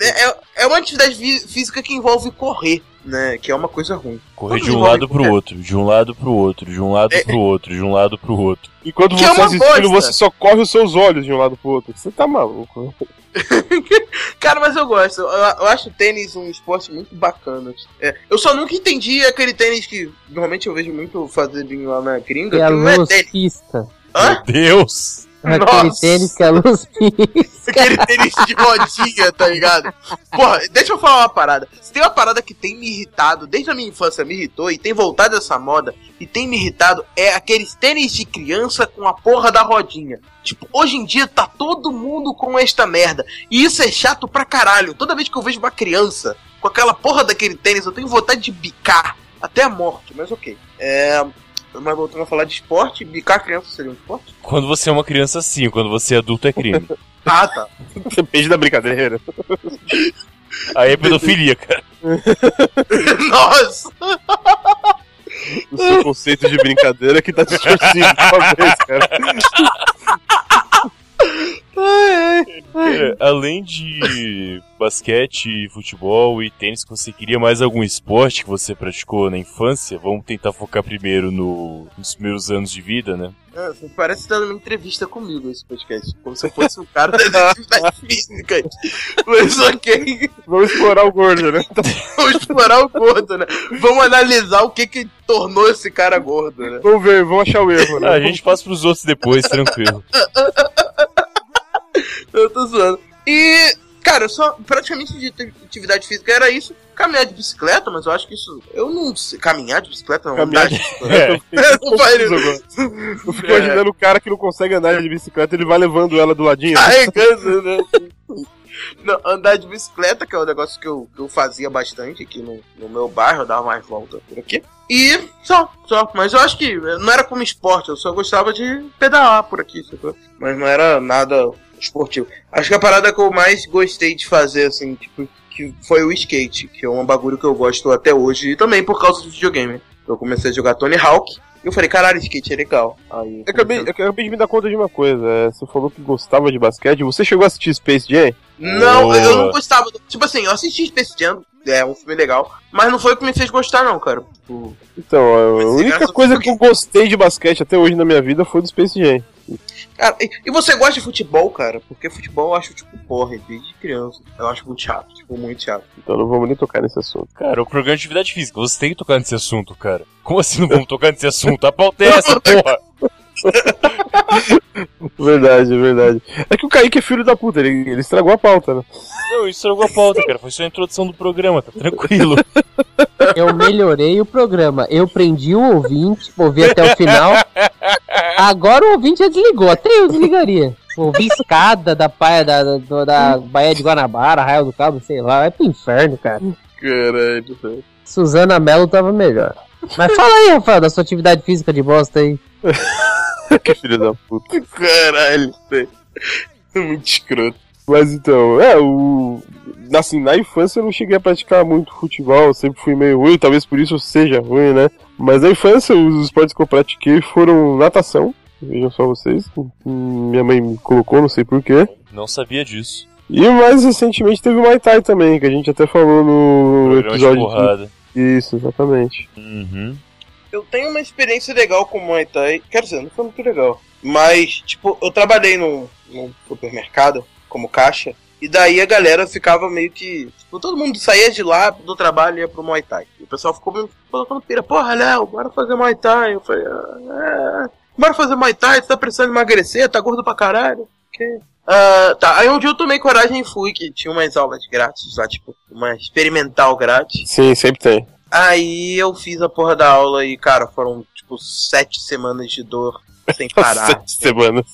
E: É. É, é- é uma atividade fí- física que envolve correr, né? Que é uma coisa ruim.
B: Correr de um lado pro
E: correr.
B: outro, de um lado pro outro, de um lado
E: É-
B: pro outro, de um lado pro outro.
A: Enquanto
E: Que é
A: você
E: uma
A: assistindo, você só corre os seus olhos de um lado pro outro. Você tá maluco. né? [LAUGHS]
E: Cara, mas eu gosto. Eu, eu acho o tênis um esporte muito bacana. É, eu só nunca entendi aquele tênis que normalmente eu vejo muito fazerem lá na gringa.
D: E a
E: Que não é tênis.
D: pista.
E: Hã?
B: Meu Deus!
D: Aquele
E: Nossa.
D: tênis que a luz pisca.
E: Aquele tênis de rodinha, tá ligado? Porra, deixa eu falar uma parada. Se tem uma parada que tem me irritado, desde a minha infância me irritou e tem voltado essa moda, e tem me irritado, é aqueles tênis de criança com a porra da rodinha. Tipo, hoje em dia tá todo mundo com esta merda. E isso é chato pra caralho. Toda vez que eu vejo uma criança com aquela porra daquele tênis, eu tenho vontade de bicar até a morte, mas ok. É. Mas voltando a falar de esporte, bicar criança seria um esporte?
B: Quando você é uma criança, sim. Quando você é adulto, é crime. [LAUGHS]
E: Ah, tá. [LAUGHS]
A: Depende da brincadeira.
B: Aí é pedofilia, cara. [LAUGHS]
E: Nossa!
A: O seu conceito de brincadeira que tá distorcido talvez, cara.
B: Cara, além de basquete, futebol e tênis, você queria mais algum esporte que você praticou na infância? Vamos tentar focar primeiro no- nos primeiros anos de vida, né?
E: É, você parece estar numa entrevista comigo esse podcast. Como se eu fosse um cara atividades [LAUGHS] físicas. Mas ok,
A: Vamos explorar o gordo, né? [LAUGHS]
E: vamos explorar o gordo, né? Vamos analisar o que que tornou esse cara gordo, né?
A: Vamos ver, vamos achar o erro, né?
B: Ah, a gente passa pros outros depois, tranquilo. [LAUGHS]
E: Eu tô zoando. E, cara, só praticamente de atividade física era isso. Caminhar de bicicleta, mas eu acho que isso. Eu não sei. Caminhar de bicicleta [LAUGHS] não.
A: Caminhar
E: andar
A: de
E: bicicleta.
B: É.
A: Eu fico imaginando o cara que não consegue andar de bicicleta, ele vai levando ela do ladinho.
E: Carregando, né? [LAUGHS] Não, andar de bicicleta, que é um negócio que eu, que eu fazia bastante aqui no, no meu bairro, eu dava mais volta por aqui. E só, só. Mas eu acho que não era como esporte, eu só gostava de pedalar por aqui, sacou? Mas não era nada esportivo. Acho que a parada que eu mais gostei de fazer, assim, tipo, que foi o skate, que é um bagulho que eu gosto até hoje, e também por causa do videogame. Eu comecei a jogar Tony Hawk, e eu falei, caralho, skate é legal. Aí,
A: Eu acabei, eu acabei de me dar conta de uma coisa. é, Você falou que gostava de basquete. Você chegou a assistir Space Jam?
E: Não,
B: Boa.
E: eu não gostava. Tipo assim, eu assisti Space Jam, é um filme legal, mas não foi o que me fez gostar, não, cara. Tipo,
A: Então, a única coisa que eu gostei de basquete até hoje na minha vida foi do Space Jam.
E: Cara, e, e você gosta de futebol, cara? Porque futebol eu acho, tipo, porra, desde criança. Eu acho muito chato, tipo, muito chato.
A: Então não vamos nem tocar nesse assunto.
B: Cara, o programa de atividade física, você tem que tocar nesse assunto, cara. Como assim não vamos tocar nesse assunto? A pauta é [LAUGHS] essa, porra!
A: Verdade, verdade. É que o Kaique é filho da puta, ele, ele estragou a pauta, né?
B: Não, isso estragou a pauta, cara. Foi só a introdução do programa, tá tranquilo. [LAUGHS]
D: Eu melhorei o programa. Eu prendi o ouvinte, ouvi até o final. Agora o ouvinte já desligou, até eu desligaria. Ouvi escada da paia da, da, da Baía de Guanabara, Raio do Cabo, sei lá, vai pro inferno, cara.
A: Caralho, velho.
D: Suzana Mello tava melhor. Mas fala aí, Rafael, da sua atividade física de bosta aí.
A: que filho da puta.
E: Caralho, velho. muito escroto.
A: Mas então, é, o. Assim, na infância eu não cheguei a praticar muito futebol, eu sempre fui meio ruim, talvez por isso eu seja ruim, né? Mas na infância os esportes que eu pratiquei foram natação, vejam só vocês, minha mãe me colocou, não sei porquê.
B: Não sabia disso.
A: E mais recentemente teve o Muay Thai também, que a gente até falou no
B: Programa de
A: episódio.
B: porrada.
A: Isso, exatamente.
B: Uhum.
E: Eu tenho uma experiência legal com Muay Thai. Quer dizer, não foi muito legal. Mas, tipo, eu trabalhei num, num supermercado como caixa. E daí a galera ficava meio que. Tipo, todo mundo saía de lá do trabalho e ia pro Muay Thai. E o pessoal ficou me colocando pira. Porra, Léo, bora fazer Muay Thai. Eu falei, ah, é. Bora fazer Muay Thai, você tá precisando emagrecer, tá gordo pra caralho. Que? Ah, tá, aí um dia eu tomei coragem e fui, que tinha umas aulas grátis lá, tipo, uma experimental grátis.
A: Sim, sempre tem.
E: Aí eu fiz a porra da aula e, cara, foram tipo sete semanas de dor sem [LAUGHS] parar.
A: Sete semanas.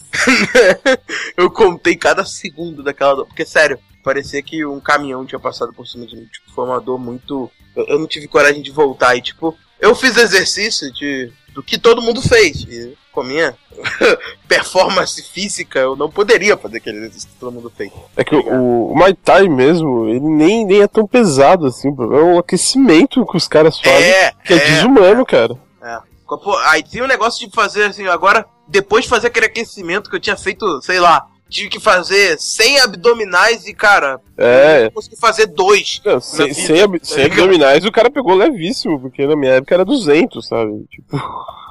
A: [LAUGHS]
E: eu contei cada segundo daquela dor. Porque, sério, parecia que um caminhão tinha passado por cima de mim. Tipo, foi uma dor muito. Eu, eu não tive coragem de voltar. E, tipo, eu fiz exercício de. Do que todo mundo fez. E com a minha [LAUGHS] performance física, eu não poderia fazer aquele exercício que todo mundo fez.
A: É que o, o Muay Thai mesmo, ele nem, nem é tão pesado assim, é o aquecimento que os caras fazem,
E: É,
A: que é, desumano, cara.
E: Pô, aí tinha um negócio de fazer assim, agora, depois de fazer aquele aquecimento que eu tinha feito, sei lá, tive que fazer 100 abdominais e, cara,
A: É.
E: eu consegui fazer dois.
A: Não, sem, sem, ab- sem
E: ligado?
A: abdominais o cara pegou levíssimo, porque na minha época era 200, sabe? Tipo,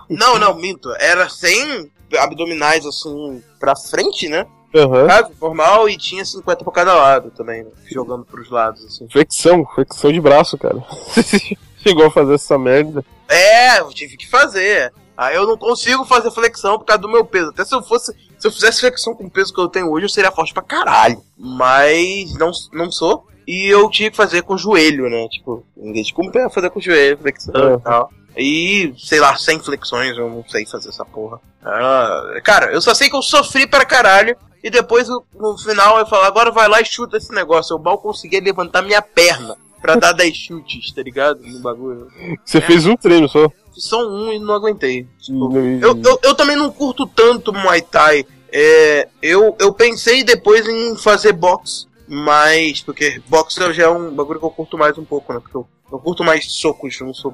E: Não, não, minto. Era 100 abdominais, assim, pra frente, né?
A: aham.
E: Sabe? Normal e tinha 50 pra cada lado também, né? jogando pros lados, assim.
A: Flexão, flexão de braço, cara. [LAUGHS] Chegou a fazer essa merda.
E: É, eu tive que fazer. Aí eu não consigo fazer flexão por causa do meu peso. Até se eu fosse. Se eu fizesse flexão com o peso que eu tenho hoje, eu seria forte pra caralho. Mas não, não sou. E eu tinha que fazer com o joelho, né? Tipo, ninguém de como fazer com o joelho, flexão
A: É.
E: e tal. E, sei lá, 100 flexões, eu não sei fazer essa porra. Ah, cara, eu só sei que eu sofri pra caralho. E depois, no final, eu falo, agora vai lá e chuta esse negócio. Eu mal consegui levantar minha perna pra dar 10 chutes, tá ligado? No bagulho.
A: Você fez um treino só.
E: Só um e não aguentei. Tipo, eu, eu, eu também não curto tanto Muay Thai. É, eu, eu pensei depois em fazer boxe, mas. Porque boxe já é um bagulho que eu curto mais um pouco, né? Porque eu, eu curto mais socos, não sou.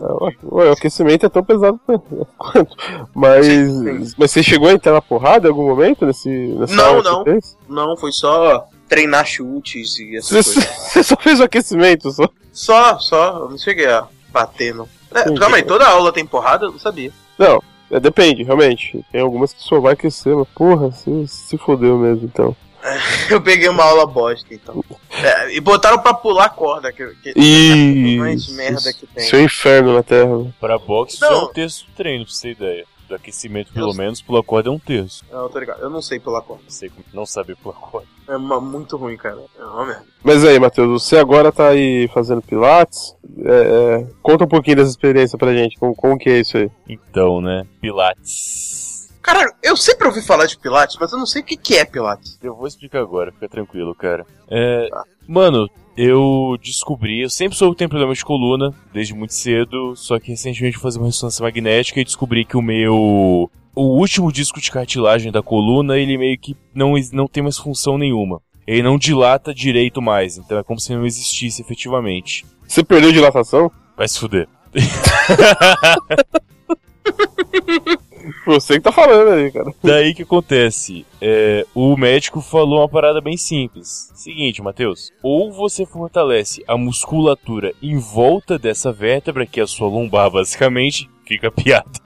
A: Ué, o aquecimento é tão pesado [LAUGHS] quanto. Mas,
E: Sim, sim.
A: mas você chegou a entrar na porrada em algum momento nesse, nessa
E: Não, não.
A: você?
E: Não, foi só treinar chutes e
A: Você,
E: essas coisas. [LAUGHS]
A: você só fez o aquecimento, só.
E: Só, só, eu não cheguei a bater, não. É, calma aí, toda aula tem porrada? Eu não sabia.
A: Não, é, depende, realmente. Tem algumas que só vai aquecer, mas porra, se, se fodeu mesmo, então. [LAUGHS]
E: Eu peguei uma aula bosta, então. É, e botaram pra pular corda, que, que
A: Ih,
E: mais merda que tem.
A: Isso é um inferno na Terra.
B: Pra boxe,
E: Não.
B: isso é um terço do treino, pra você ter ideia. Do aquecimento, pelo
E: Eu-
B: menos, pula corda é um terço.
E: Não, tô ligado. Eu não sei pular corda.
B: Não sei como não saber pular corda.
E: É uma- muito ruim, cara. É uma merda.
A: Mas aí, Matheus, você agora tá aí fazendo pilates. É, é, conta um pouquinho dessa experiência pra gente, como, como que é isso aí?
B: Então, né? Pilates.
E: Caralho, eu sempre ouvi falar de Pilates, mas eu não sei o que, que é Pilates.
B: Eu vou explicar agora, fica tranquilo, cara. É, mano, eu descobri, eu sempre soube que tenho problema de coluna, desde muito cedo, só que recentemente fazer uma ressonância magnética e descobri que o meu. O último disco de cartilagem da coluna, ele meio que não, não tem mais função nenhuma. Ele não dilata direito mais, então é como se não existisse efetivamente.
A: Você perdeu dilatação?
B: Vai se fuder. [LAUGHS]
A: Você que tá falando aí, cara.
B: Daí que acontece? É, o médico falou uma parada bem simples. Seguinte, Matheus. Ou você fortalece a musculatura em volta dessa vértebra, que é a sua lombar, basicamente, [LAUGHS] fica piada.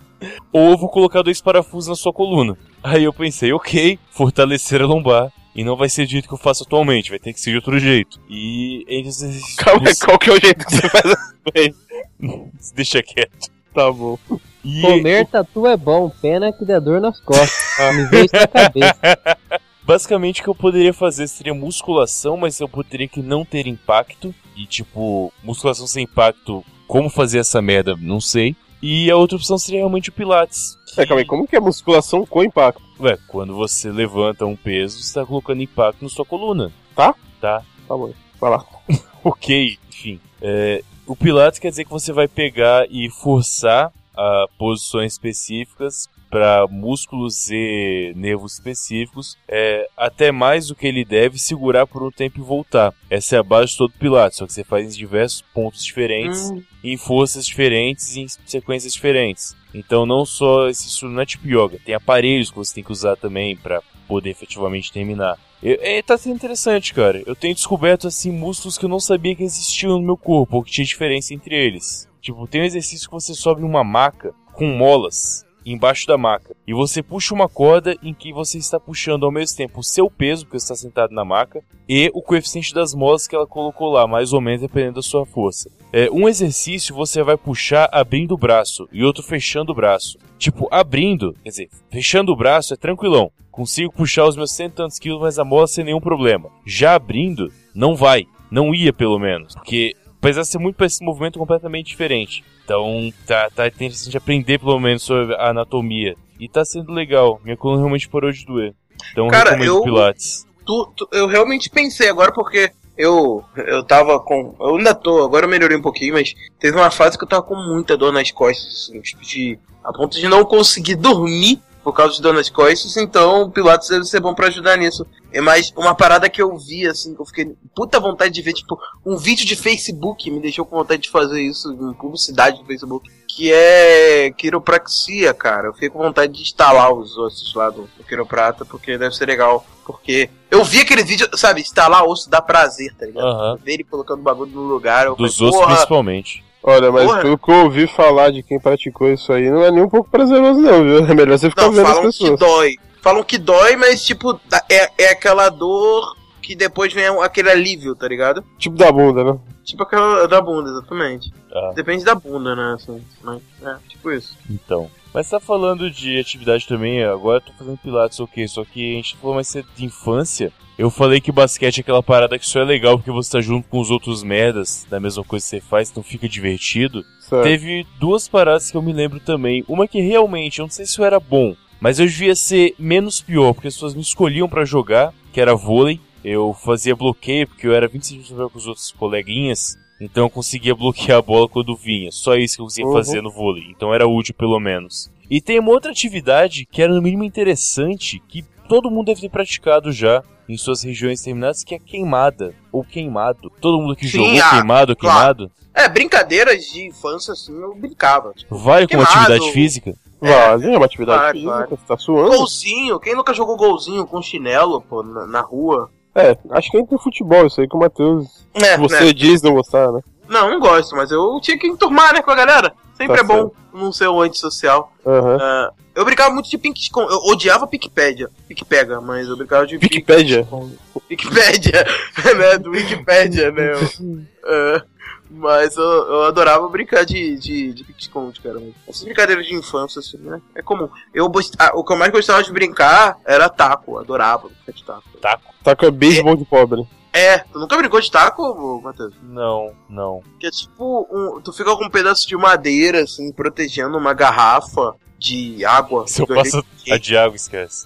B: Ou vou colocar dois parafusos na sua coluna. Aí eu pensei, ok, fortalecer a lombar. E não vai ser do jeito que eu faço atualmente, vai ter que ser de outro jeito. E entre
A: Calma qual que é o jeito que você faz? [LAUGHS]
B: Deixa quieto.
A: Tá bom.
B: E
D: Comer tatu é bom, pena que dá dor nas costas. [LAUGHS] Me veio isso na cabeça. [LAUGHS]
B: Basicamente o que eu poderia fazer seria musculação, mas eu poderia que não ter impacto. E tipo, musculação sem impacto, como fazer essa merda, não sei. E a outra opção seria realmente o Pilates.
A: É, calma aí, como que é musculação com impacto?
B: Ué, quando você levanta um peso, você tá colocando impacto na sua coluna.
A: Tá?
B: Tá.
A: Tá bom, vai lá. [LAUGHS]
B: Ok, enfim. É, o Pilates quer dizer que você vai pegar e forçar a posições específicas para músculos e nervos específicos, é, até mais do que ele deve segurar por um tempo e voltar. Essa é a base de todo Pilates, só que você faz em diversos pontos diferentes,
E: Hum,
B: em forças diferentes e em sequências diferentes. Então não só esse estudo não é tipo yoga, tem aparelhos que você tem que usar também para poder efetivamente terminar. E, e tá sendo interessante, cara. Eu tenho descoberto assim músculos que eu não sabia que existiam no meu corpo, ou que tinha diferença entre eles. Tipo, tem um exercício que você sobe uma maca com molas embaixo da maca. E você puxa uma corda em que você está puxando ao mesmo tempo o seu peso, porque você está sentado na maca, e o coeficiente das molas que ela colocou lá, mais ou menos dependendo da sua força. É, um exercício você vai puxar abrindo o braço e outro fechando o braço. Tipo, abrindo, quer dizer, fechando o braço é tranquilão. Consigo puxar os meus cento e tantos quilos, mas a mola sem nenhum problema. Já abrindo, não vai. Não ia, pelo menos. Porque apesar de ser muito esse movimento completamente diferente. Então, tá, tá interessante aprender pelo menos sobre a anatomia. E tá sendo legal. Minha coluna realmente parou de doer. Então, eu
E: Cara,
B: recomendo
E: eu-
B: Pilates.
E: tu- tu- eu realmente pensei agora porque eu eu tava com. Eu ainda tô, agora eu melhorei um pouquinho, mas teve uma fase que eu tava com muita dor nas costas, assim, tipo de. A ponto de não conseguir dormir por causa de dor nas costas, então o Pilates deve ser bom pra ajudar nisso. É mais uma parada que eu vi, assim, que eu fiquei puta vontade de ver, tipo, um vídeo de Facebook me deixou com vontade de fazer isso, em publicidade do Facebook, que é quiropraxia, cara. Eu fiquei com vontade de instalar os ossos lá do, do quiroprata, porque deve ser legal. Porque eu vi aquele vídeo, sabe, instalar osso dá prazer, tá ligado?
B: Aham.
E: Ver ele colocando o bagulho no lugar.
B: Dos
E: falei,
B: ossos principalmente.
A: Olha, mas
E: Porra.
A: pelo que eu ouvi falar de quem praticou isso aí, não é nem um pouco prazeroso, não, viu? [LAUGHS] É melhor você ficar
E: Não,
A: vendo as
E: falam que
A: pessoas.
E: dói. Falam que dói, mas tipo, dá- é, é aquela dor que depois vem aquele alívio, tá ligado?
A: Tipo da bunda, né?
E: Tipo aquela da bunda, exatamente.
B: Ah.
E: Depende da bunda, né? Assim, mas, é, tipo isso.
B: Então. Mas tá falando de atividade também, agora eu tô fazendo pilates, ok, só que a gente falou mais cedo de infância. Eu falei que basquete é aquela parada que só é legal porque você tá junto com os outros merdas da mesma coisa que você faz, então fica divertido.
A: Certo.
B: Teve duas paradas que eu me lembro também. Uma que realmente, eu não sei se eu era bom, mas eu devia ser menos pior, porque as pessoas me escolhiam pra jogar, que era vôlei. Eu fazia bloqueio, porque eu era 20 centímetros maior que os outros coleguinhas. Então eu conseguia bloquear a bola quando vinha. Só isso que eu conseguia
A: Uhum.
B: fazer no vôlei. Então era útil pelo menos. E tem uma outra atividade que era no mínimo interessante, que todo mundo deve ter praticado já em suas regiões determinadas, que é queimada. Ou queimado. Todo mundo que
E: Sim,
B: jogou
E: ah,
B: queimado ou
E: claro.
B: queimado.
E: É, brincadeiras de infância, assim, eu brincava. Tipo,
B: Vale como
E: Queimado.
B: atividade física?
A: Vale, é uma atividade
E: Vale,
A: física,
E: vale.
A: você tá suando.
E: golzinho, quem nunca jogou golzinho com chinelo, pô, na, na rua?
A: É, acho que é entre futebol, isso aí que o Matheus,
E: É,
A: você
E: né?
A: diz não gostar, né?
E: Não, não gosto, mas eu tinha que enturmar, né, com a galera. Sempre
A: Tá
E: é bom não ser um antissocial.
A: Aham.
E: Ah, eu brincava muito de pink. Eu odiava Picpédia. Picpega, mas eu brincava de
A: Wikipédia.
E: Wikipédia, [LAUGHS] [LAUGHS] né? Do Wikipédia, né? É, [LAUGHS] mas eu, eu adorava brincar de, de, de pique-esconde, cara. Essas brincadeiras de infância, assim, né? É comum. Eu, ah, o que eu mais gostava de brincar era taco. Adorava brincar de taco.
A: Tá com é beisebol de pobre.
E: É, tu nunca brincou de taco, Matheus?
B: Não, não.
E: Que é tipo, um- tu fica com um pedaço de madeira, assim, protegendo uma garrafa. de água.
B: Se eu passo a de água, esquece.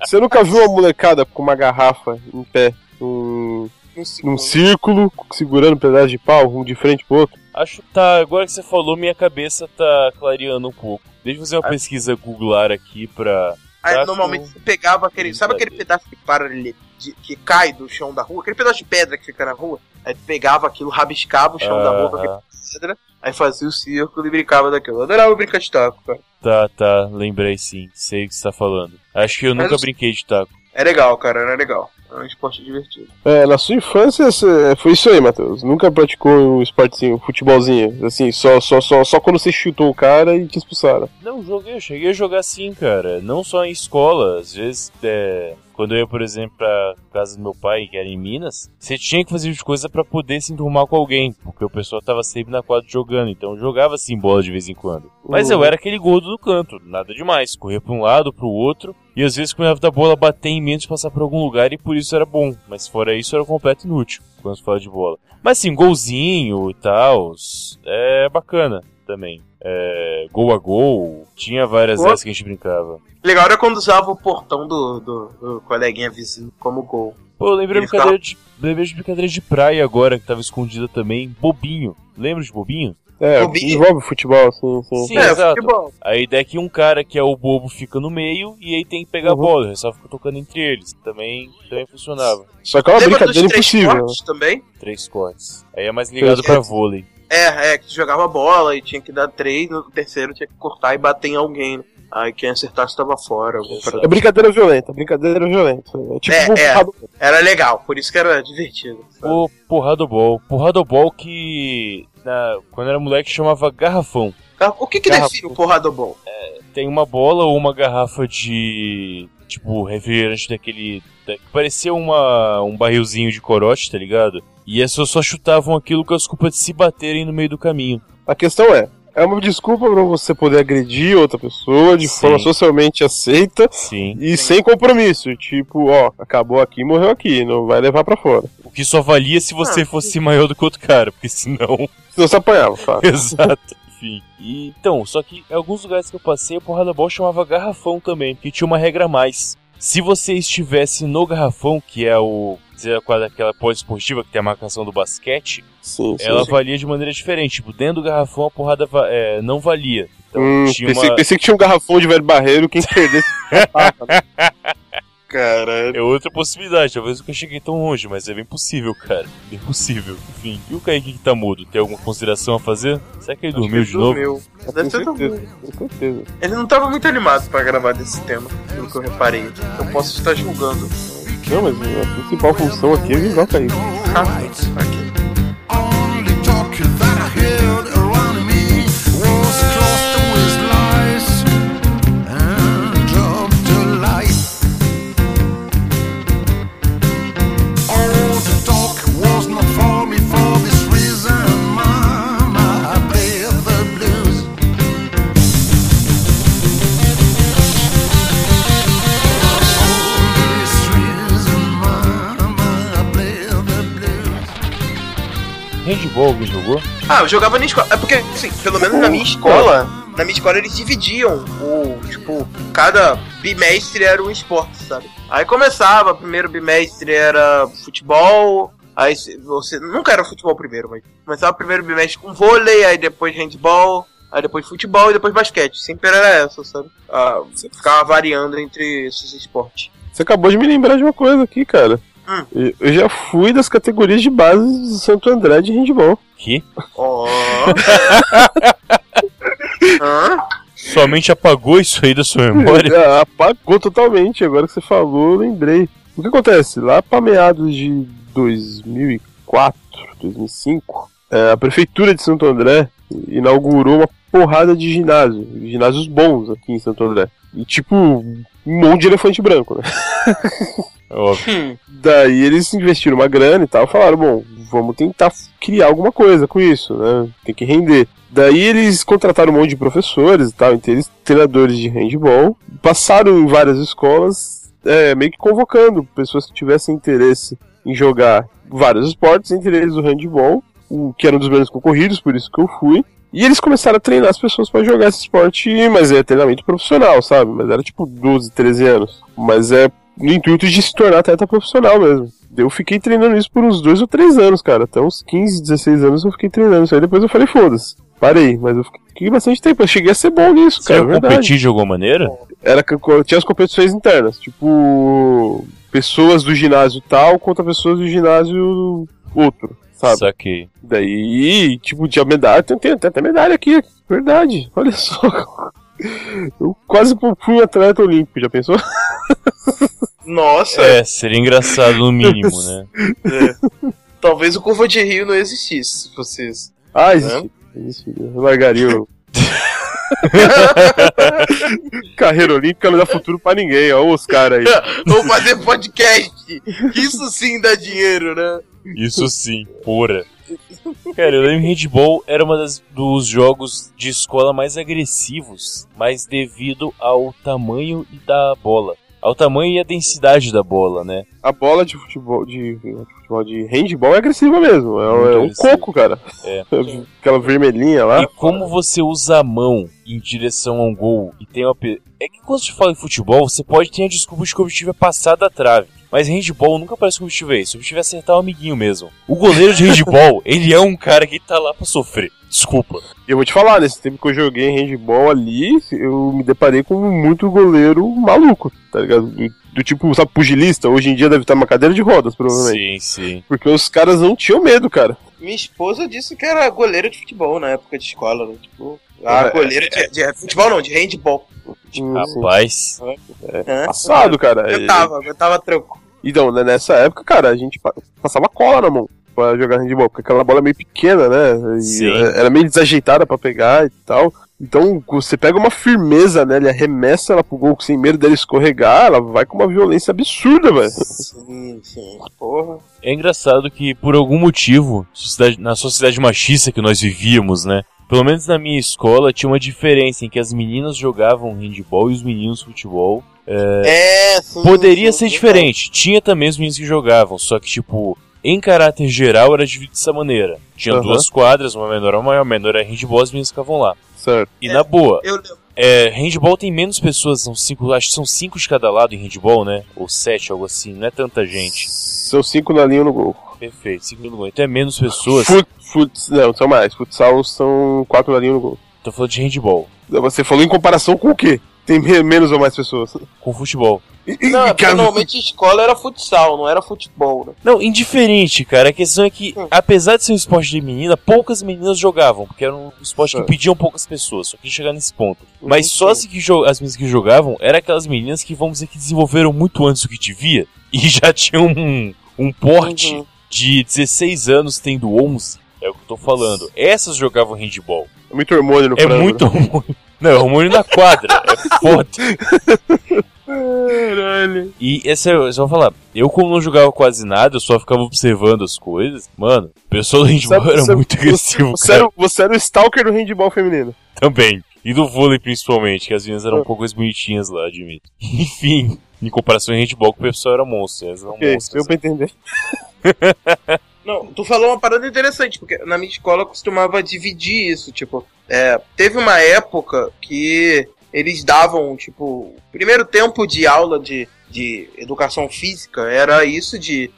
A: Você nunca viu uma molecada com uma garrafa em pé, num,
E: que- um segundo.
A: num círculo, segurando um pedaço de pau, um de frente pro outro?
B: Acho que tá. Agora que você falou, minha cabeça tá clareando um pouco. Deixa eu fazer uma
E: Ah.
B: pesquisa googlar aqui pra.
E: Aí normalmente você pegava aquele. Sabe aquele pedaço de paralelo que cai do chão da rua? Aquele pedaço de pedra que fica na rua? Aí tu pegava aquilo, rabiscava o chão da rua com aquela
B: Aham.
E: pedra, aí fazia o círculo e brincava daquilo. Eu adorava brincar de taco, cara.
B: Tá, tá, lembrei sim. Sei o que você tá falando. Acho que eu
E: Mas
B: nunca
E: eu-
B: brinquei de taco.
E: É legal, cara, era legal. É um esporte divertido.
A: É, na sua infância cê- foi isso aí, Matheus. Nunca praticou um esportezinho, um futebolzinho, assim, só, só, só, só quando você chutou o cara e te expulsaram.
B: Não, joguei, eu cheguei a jogar sim, cara. Não só em escola, às vezes, é, quando eu ia, por exemplo, pra casa do meu pai, que era em Minas, você tinha que fazer de coisa pra poder se enturmar com alguém, porque o pessoal tava sempre na quadra jogando, então eu jogava assim bola de vez em quando. Mas eu
A: Uhum.
B: era aquele gordo do canto, nada demais, correr pra um lado, pro outro, e às vezes quando da bola bater em de passar por algum lugar, e por isso era bom, mas fora isso era completo inútil, quando se fala de bola. Mas assim, golzinho e tal, é bacana também. É, gol a gol, tinha várias dessas que a gente brincava.
E: Legal era quando usava o portão do, do, do coleguinha vizinho como gol.
B: Pô, eu lembrei brincadeira de, lembrei de brincadeira de praia agora, que tava escondida também, bobinho. Lembra de bobinho?
A: É,
E: Bobinho.
A: envolve futebol, sim, sim.
B: Sim,
E: é,
B: exato.
E: futebol.
B: A ideia é que um cara que é o bobo fica no meio e aí tem que pegar a
A: Uhum.
B: bola, ele só fica tocando entre eles. Também, também funcionava.
A: Só que é uma
E: Lembra
A: brincadeira
E: três
A: impossível. né?
E: cortes também?
B: Três cortes. Aí é mais ligado
A: Três
B: pra vôlei.
E: É, é, que tu jogava bola e tinha que dar três, no terceiro tinha que cortar e bater em alguém. né? Aí quem acertasse tava fora.
A: É brincadeira violenta, brincadeira violenta. É tipo
E: É,
A: um
E: é. Era legal, por isso que era divertido. sabe?
B: O porradobol. Porradobol que na, quando era moleque chamava garrafão.
E: O que que
A: Garrafa-
E: define o porradobol?
B: Tem uma bola ou uma garrafa de. Tipo, refrigerante daquele. da- que parecia uma, um barrilzinho de corote, tá ligado? E as pessoas só chutavam aquilo com a desculpa de se baterem no meio do caminho.
A: A questão é, é uma desculpa pra você poder agredir outra pessoa de
B: Sim.
A: forma socialmente aceita
B: Sim.
A: e sem compromisso. Tipo, ó, acabou aqui, morreu aqui, não vai levar pra fora.
B: O que só valia se você
E: Ah,
B: fosse maior do que outro cara, porque senão.
A: Senão você apanhava, [LAUGHS] fala.
B: Exato. Enfim. E, então, só que em alguns lugares que eu passei, a porrada bola chamava garrafão também, porque tinha uma regra a mais. Se você estivesse no garrafão, que é o. dizer, aquela poliesportiva que tem a marcação do basquete,
A: Sim, sim.
B: ela
A: sim.
B: valia de maneira diferente. Tipo, dentro do garrafão a porrada va- é, não valia. Então
A: Hum,
B: tinha
A: pensei,
B: uma.
A: pensei que tinha um garrafão de velho barreiro, quem perdesse. [LAUGHS] Caralho.
B: É outra possibilidade, talvez eu nunca cheguei tão longe, mas é bem possível, cara. Bem possível. Enfim, e o Kaique que tá mudo? Tem alguma consideração a fazer? Será que ele dormiu
E: Ele
B: de novo?
E: dormiu.
A: Com
E: Deve ter
A: certeza,
E: dormido.
A: com certeza.
E: Ele não tava muito animado pra gravar desse tema, pelo que eu reparei. Eu posso estar julgando.
A: Não, mas a principal função aqui é vingar o Kaique.
E: Ah, aqui.
B: Alguém jogou?
E: Ah, eu jogava na escola. É porque, assim, pelo menos na minha escola, na minha escola eles dividiam o, tipo, cada bimestre era um esporte, sabe? Aí começava, primeiro bimestre era futebol, aí você, nunca era futebol primeiro, mas começava o primeiro bimestre com vôlei, aí depois handball, aí depois futebol e depois basquete. Sempre era essa, sabe? Ah, você ficava variando entre esses esportes.
A: Você acabou de me lembrar de uma coisa aqui, cara.
E: Hum.
A: Eu- já fui das categorias de base do Santo André de handball.
B: Que? [LAUGHS]
E: Hã?
B: Somente apagou isso aí da sua memória?
A: Já [LAUGHS] apagou totalmente, agora que você falou, eu lembrei. O que acontece? Lá para meados de 2004, 2005, é, a prefeitura de Santo André inaugurou uma porrada de ginásio, ginásios bons aqui em Santo André. E tipo, um monte de elefante branco, né? [LAUGHS]
B: Óbvio.
E: Hum.
A: Daí eles investiram uma grana e tal, falaram, bom, vamos tentar criar alguma coisa com isso, né? Tem que render. Daí eles contrataram um monte de professores e tal, entre eles treinadores de handball, passaram em várias escolas, é, meio que convocando pessoas que tivessem interesse em jogar vários esportes, entre eles o handball, o que era um dos menos concorridos, por isso que eu fui. E eles começaram a treinar as pessoas pra jogar esse esporte, mas é treinamento profissional, sabe? Mas era tipo 12, 13 anos. Mas é no intuito de se tornar atleta profissional mesmo. Eu fiquei treinando isso por uns 2 ou 3 anos, cara. Até uns 15, 16 anos eu fiquei treinando isso aí. Depois eu falei, foda-se. Parei, mas eu fiquei bastante tempo. Eu cheguei a ser bom nisso,
B: Você
A: cara. é verdade.
B: competir de alguma maneira?
A: Era tinha as competições internas, tipo pessoas do ginásio tal contra pessoas do ginásio outro, sabe?
B: Saquei.
A: Daí, tipo, tinha medalha, tem, tem, tem até medalha aqui, verdade, olha só. Eu quase fui um atleta olímpico, já pensou?
E: Nossa,
B: É, seria engraçado no mínimo, [LAUGHS] né?
E: talvez o Curva de Rio não existisse isso.
A: Ah, existe. existe. Eu largaria o... [LAUGHS] Carreira olímpica não dá futuro pra ninguém, ó, os caras aí.
E: Vou fazer podcast. Isso sim dá dinheiro, né?
B: Isso sim, porra. [LAUGHS] Cara, eu lembro que handball era uma das, dos jogos de escola mais agressivos, mas devido ao tamanho da bola. Ao tamanho e à densidade da bola, né?
A: A bola de futebol, de, de futebol, de handball é agressiva mesmo, é, é um coco, cara.
B: É. [LAUGHS]
A: Aquela vermelhinha lá.
B: E como você usa a mão em direção a um gol e tem uma. É que quando você fala em futebol, você pode ter a desculpa de que o objetivo é passar da trave. Mas handball nunca parece que o objetivo é isso. O objetivo é acertar o amiguinho mesmo. O goleiro de handball, [LAUGHS] ele é um cara que tá lá pra sofrer. Desculpa.
A: E eu vou te falar, nesse tempo que eu joguei handball ali, eu me deparei com muito goleiro maluco, tá ligado? Do, tipo, sabe, pugilista, hoje em dia deve estar numa cadeira de rodas, provavelmente.
B: Sim, sim.
A: Porque os caras não tinham medo, cara.
E: Minha esposa disse que era goleiro de futebol na época de escola, né? Tipo, ah,
A: É,
E: goleiro de, de futebol não, de handball.
B: Rapaz.
E: Hã?
A: Passado, cara.
E: Eu tava, eu tava tranquilo.
A: Então, né, nessa época, cara, a gente pa- passava cola na mão pra jogar handball, porque aquela bola é meio pequena, né? E
B: Sim.
A: é- era meio desajeitada pra pegar e tal. Então, você pega uma firmeza, né? Ele arremessa ela pro gol sem medo dela escorregar, ela vai com uma violência absurda, velho.
E: Sim, sim. Porra.
B: É engraçado que, por algum motivo, na sociedade machista que nós vivíamos, né? Pelo menos na minha escola tinha uma diferença em que as meninas jogavam handball e os meninos futebol.
E: É, sim.
B: Poderia
E: sim,
B: ser
E: sim,
B: diferente. Tinha também os meninos que jogavam, só que, tipo, em caráter geral era dividido dessa maneira. Tinha
A: Aham.
B: duas quadras, uma menor e uma maior. A menor era handball, as meninas ficavam lá.
A: Certo.
B: E na boa,
E: Eu
B: é, handball tem menos pessoas, são cinco, acho que são cinco de cada lado em handball, né? Ou sete, algo assim, não é tanta gente.
A: São cinco na linha no gol.
B: Perfeito, cinco no gol. Então é menos pessoas.
A: Fut, fut, não, são mais. Futsal são quatro na linha no gol.
B: Tô falando de handball,
A: Você falou em comparação com o quê? Tem me- menos ou mais pessoas?
B: com futebol.
E: Não, é porque normalmente escola era futsal, não era futebol, né?
B: Não, indiferente, cara. A questão é que,
E: Hum.
B: apesar de ser um esporte de menina, poucas meninas jogavam, porque era um esporte que
A: É.
B: pediam poucas pessoas, só queria chegar nesse ponto.
E: Uhum,
B: Mas só as, que as meninas que jogavam eram aquelas meninas que, vamos dizer, que desenvolveram muito antes do que devia [LAUGHS] e já tinham um, um porte
E: Uhum.
B: de 16 anos tendo 11. É o que eu tô falando. Essas jogavam handball.
A: É muito hormônio no
B: É
A: frango,
B: muito
A: né?
B: hormônio. Não, é hormônio na quadra. É foda.
A: Caralho.
B: E esse é, eu só vou falar, eu como não jogava quase nada, eu só ficava observando as coisas, mano, o pessoal do handball era
A: sabe-
B: muito agressivo,
A: Você
B: cara,
A: era, você era o stalker do handball feminino.
B: também. E do vôlei principalmente, que as meninas eram um pouco mais bonitinhas lá, admito. [LAUGHS] Enfim, em comparação ao handball, que o pessoal era monstro, elas eram
A: Ok,
B: monstros.
A: deu pra entender. [LAUGHS]
E: Não, tu falou uma parada interessante, porque na minha escola eu costumava dividir isso, tipo, é, teve uma época que eles davam, tipo, o primeiro tempo de aula de, de educação física era isso de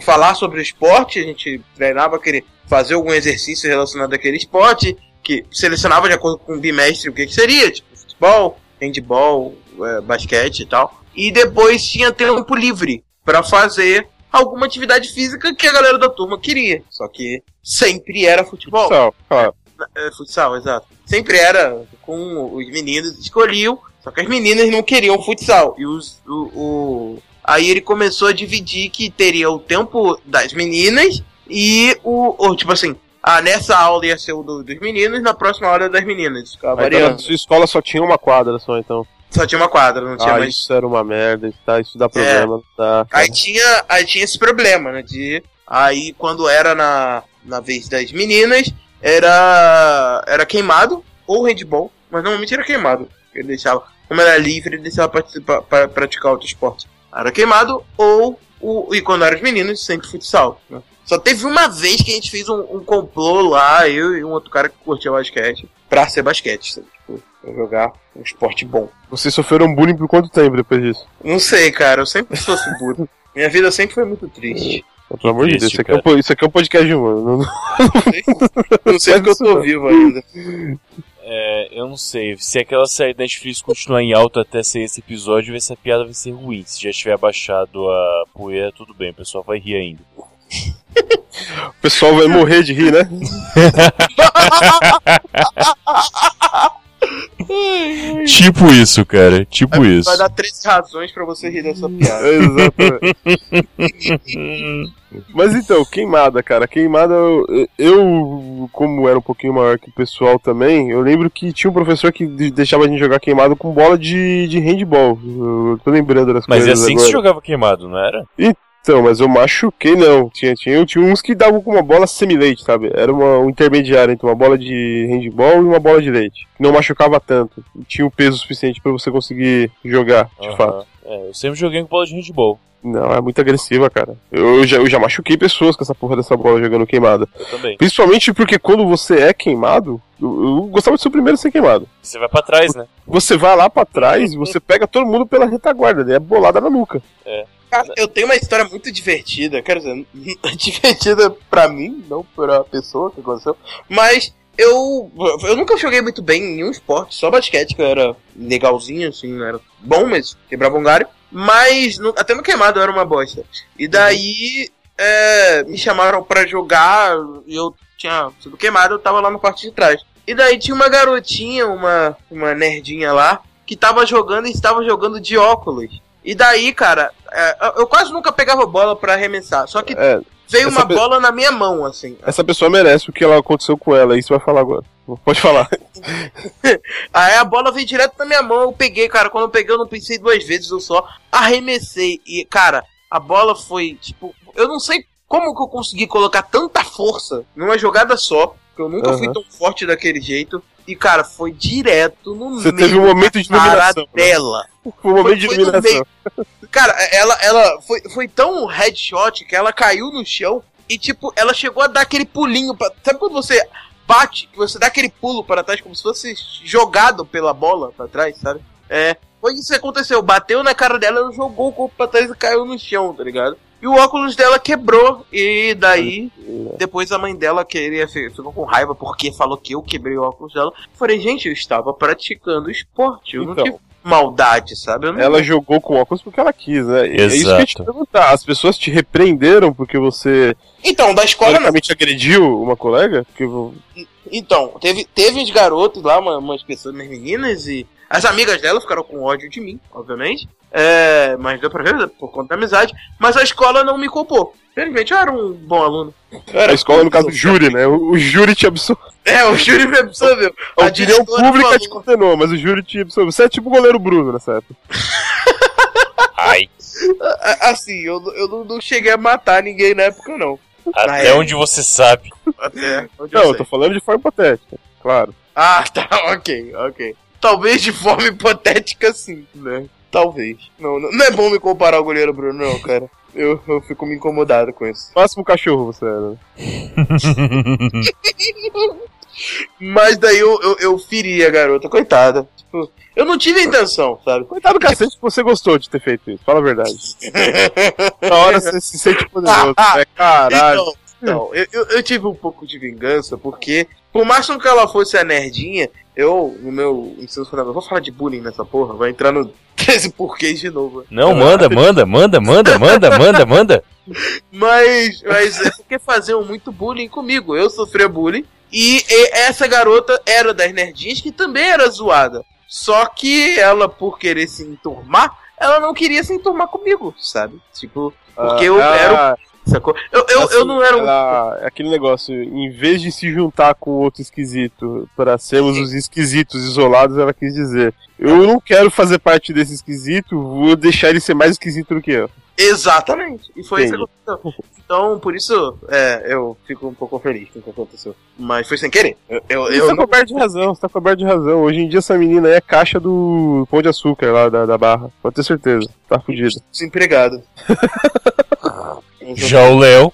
E: falar sobre o esporte, a gente treinava aquele, fazer algum exercício relacionado àquele esporte, que selecionava de acordo com o bimestre o que, que seria, tipo, futebol, handball, é, basquete e tal. E depois tinha tempo livre pra fazer alguma atividade física que a galera da turma queria. Só que sempre era futebol.
A: Futsal, claro.
E: É, futsal, exato. Sempre era com os meninos escolhiam, só que as meninas não queriam futsal. E os, o, o- Aí ele começou a dividir que teria o tempo das meninas e o. Ou, tipo assim, ah, nessa aula ia ser o do- dos meninos, na próxima aula das meninas. Ficava
A: então,
E: variando.
A: na sua escola só tinha uma quadra só, então.
E: Só tinha uma quadra, não tinha
A: Ah,
E: mais.
A: isso era uma merda, tá? Isso dá problema, tá?
E: Aí tinha, aí tinha esse problema, né? De. Aí quando era na, na vez das meninas, era. Era queimado, ou handball, mas normalmente era queimado. Ele deixava. Como era livre, ele deixava participar, para praticar outro esporte. Era queimado, ou. O, e quando eram os meninos, sempre futsal. Né? Só teve uma vez que a gente fez um, um complô lá, eu e um outro cara que curtia basquete, pra ser basquete, sabe? Pra jogar um esporte bom.
A: Vocês sofreram bullying por quanto tempo depois disso?
E: Não sei, cara, eu sempre sofri bullying. [LAUGHS] Minha vida sempre foi muito triste.
A: Pelo amor de Deus, isso aqui, é um, isso aqui é um podcast humano. Não,
E: Não sei porque eu tô vivo ainda.
B: É, eu não sei. Se aquela série da Netflix continuar em alta até sair esse episódio, essa piada vai ser ruim. Se já tiver abaixado a poeira, tudo bem, o pessoal vai rir ainda.
A: O pessoal vai morrer de rir, né? [LAUGHS]
B: Tipo isso, cara. Tipo isso.
E: Vai dar 13 razões pra você rir dessa [LAUGHS] piada.
A: Exatamente. Mas então, queimada, cara. Queimada, eu, eu, como era um pouquinho maior que o pessoal também, eu lembro que tinha um professor que de- deixava a gente jogar queimado com bola de, de handball. Eu tô lembrando das
B: Mas é
A: coisas
B: assim que
A: agora.
B: se jogava queimado, não era?
A: Então, mas eu machuquei não. Tinha, tinha, tinha uns que davam com uma bola semi-leite, sabe? Era uma, um intermediário entre uma bola de handball e uma bola de leite. Não machucava tanto. Tinha o peso suficiente pra você conseguir jogar, de
B: Aham.
A: fato.
B: É, eu sempre joguei com bola de handball.
A: Não, é muito agressiva, cara. Eu, eu já, eu já machuquei pessoas com essa porra dessa bola jogando queimada.
B: Eu também.
A: Principalmente porque quando você é queimado, eu, eu gostava de ser o primeiro a ser queimado.
B: Você vai pra trás, né?
A: Você vai lá pra trás e [LAUGHS] você pega todo mundo pela retaguarda, né? É bolada na nuca.
E: Cara, eu tenho uma história muito divertida, quero dizer, [LAUGHS] divertida pra mim, não pra pessoa que aconteceu, mas eu, eu nunca joguei muito bem em nenhum esporte, só basquete, que eu era legalzinho, assim, era bom, mas quebrava um galho, mas no- até no queimado eu era uma bosta. E daí é, me chamaram pra jogar, e eu tinha sido queimado, eu tava lá no quarto de trás. E daí tinha uma garotinha, uma, uma nerdinha lá, que tava jogando e estava jogando de óculos. E daí, cara, é, eu quase nunca pegava bola pra arremessar. Só que
A: É,
E: veio uma
A: pe-
E: bola na minha mão, assim.
A: essa pessoa merece o que ela aconteceu com ela, isso vai falar agora. Pode falar. [LAUGHS]
E: Aí a bola veio direto na minha mão, eu peguei, cara. Quando eu peguei, eu não pensei duas vezes, eu só arremessei. E, cara, a bola foi, tipo, eu não sei como que eu consegui colocar tanta força numa jogada só. Porque eu nunca
A: Aham.
E: fui tão forte daquele jeito. E, cara, foi direto no
A: Você
E: meio
A: teve um momento de iluminação. né?
E: dela.
A: Foi um momento de
E: Foi- no
A: iluminação. [LAUGHS]
E: Cara, ela, ela foi, foi tão headshot que ela caiu no chão e, tipo, ela chegou a dar aquele pulinho. Pra... Sabe quando você bate, que você dá aquele pulo para trás, como se fosse jogado pela bola pra trás, sabe? É. Foi isso que aconteceu. Bateu na cara dela, ela jogou o corpo pra trás e caiu no chão, tá ligado? E o óculos dela quebrou. E daí, depois a mãe dela queria, ficou com raiva porque falou que eu quebrei o óculos dela. Eu Falei, gente, eu estava praticando esporte. Eu não
A: Então.
E: tive maldade, sabe? Não
A: Ela jogou com óculos porque ela quis, né? E É isso que eu te
B: Exato.
A: perguntar. As pessoas te repreenderam porque você
E: Então, da escola não.
A: teoricamente agrediu uma colega? Porque
E: Então, teve, teve uns garotos lá, uma- umas pessoas, umas meninas, e as amigas dela ficaram com ódio de mim, obviamente. É, mas deu pra ver, por conta da amizade. Mas a escola não me culpou. Felizmente eu era um bom aluno.
A: a escola, no caso, o [LAUGHS] júri, né? O, o júri te absolveu.
E: É, o júri me absorveu.
A: A
E: A
A: opinião pública te condenou, mas o júri te absolveu. Você é tipo o goleiro Bruno nessa época. [LAUGHS]
B: Ai.
E: Assim, eu, eu não, não cheguei a matar ninguém na época, não.
B: Até
E: é.
B: onde você sabe.
E: Até onde
A: Não,
E: eu
A: eu tô falando de forma hipotética, claro.
E: Ah, [LAUGHS] tá, ok, ok. Talvez de forma [LAUGHS] hipotética, sim, né? Talvez. Não, não, não é bom me comparar ao goleiro Bruno, não, cara. Eu, eu fico me incomodado com isso.
A: Máximo cachorro você era. né? [LAUGHS]
E: Mas daí eu, eu, eu feri a garota, coitada. Tipo, eu não tive a intenção, sabe?
A: Coitado do cacete que você gostou de ter feito isso, fala a verdade. [LAUGHS] Na hora você se sente poderoso, né? Caralho.
E: Então, então eu, eu, eu tive um pouco de vingança, porque, por mais que ela fosse a nerdinha, eu, no meu ensino fundamental, vou falar de bullying nessa porra, vai entrar no [LAUGHS] 13 porquês de novo.
B: Não, manda, manda, manda, manda, manda, manda, manda.
E: Mas, mas é porque faziam muito bullying comigo. Eu sofria bullying. E, e essa garota era das nerdinhas que também era zoada. Só que ela, por querer se enturmar, ela não queria se enturmar comigo, sabe? Tipo, porque eu
A: Ah,
E: era um. Sacou? Eu, eu,
A: assim,
E: eu não era um.
A: ela- aquele negócio, em vez de se juntar com outro esquisito para sermos os esquisitos isolados, ela quis dizer: Eu não quero fazer parte desse esquisito, vou deixar ele ser mais esquisito do que eu.
E: Exatamente. E foi isso que
A: Entendi.
E: aconteceu. Então, por isso, é, eu fico um pouco feliz com o que aconteceu. Mas foi sem querer. Eu, eu,
A: Você
E: eu
A: tá
E: não...
A: coberto de razão, você tá coberto de razão. Hoje em dia essa menina aí é caixa do Pão de Açúcar lá da, da barra. Pode ter certeza. Tá fudida.
E: desempregado. [LAUGHS]
B: Já o Léo.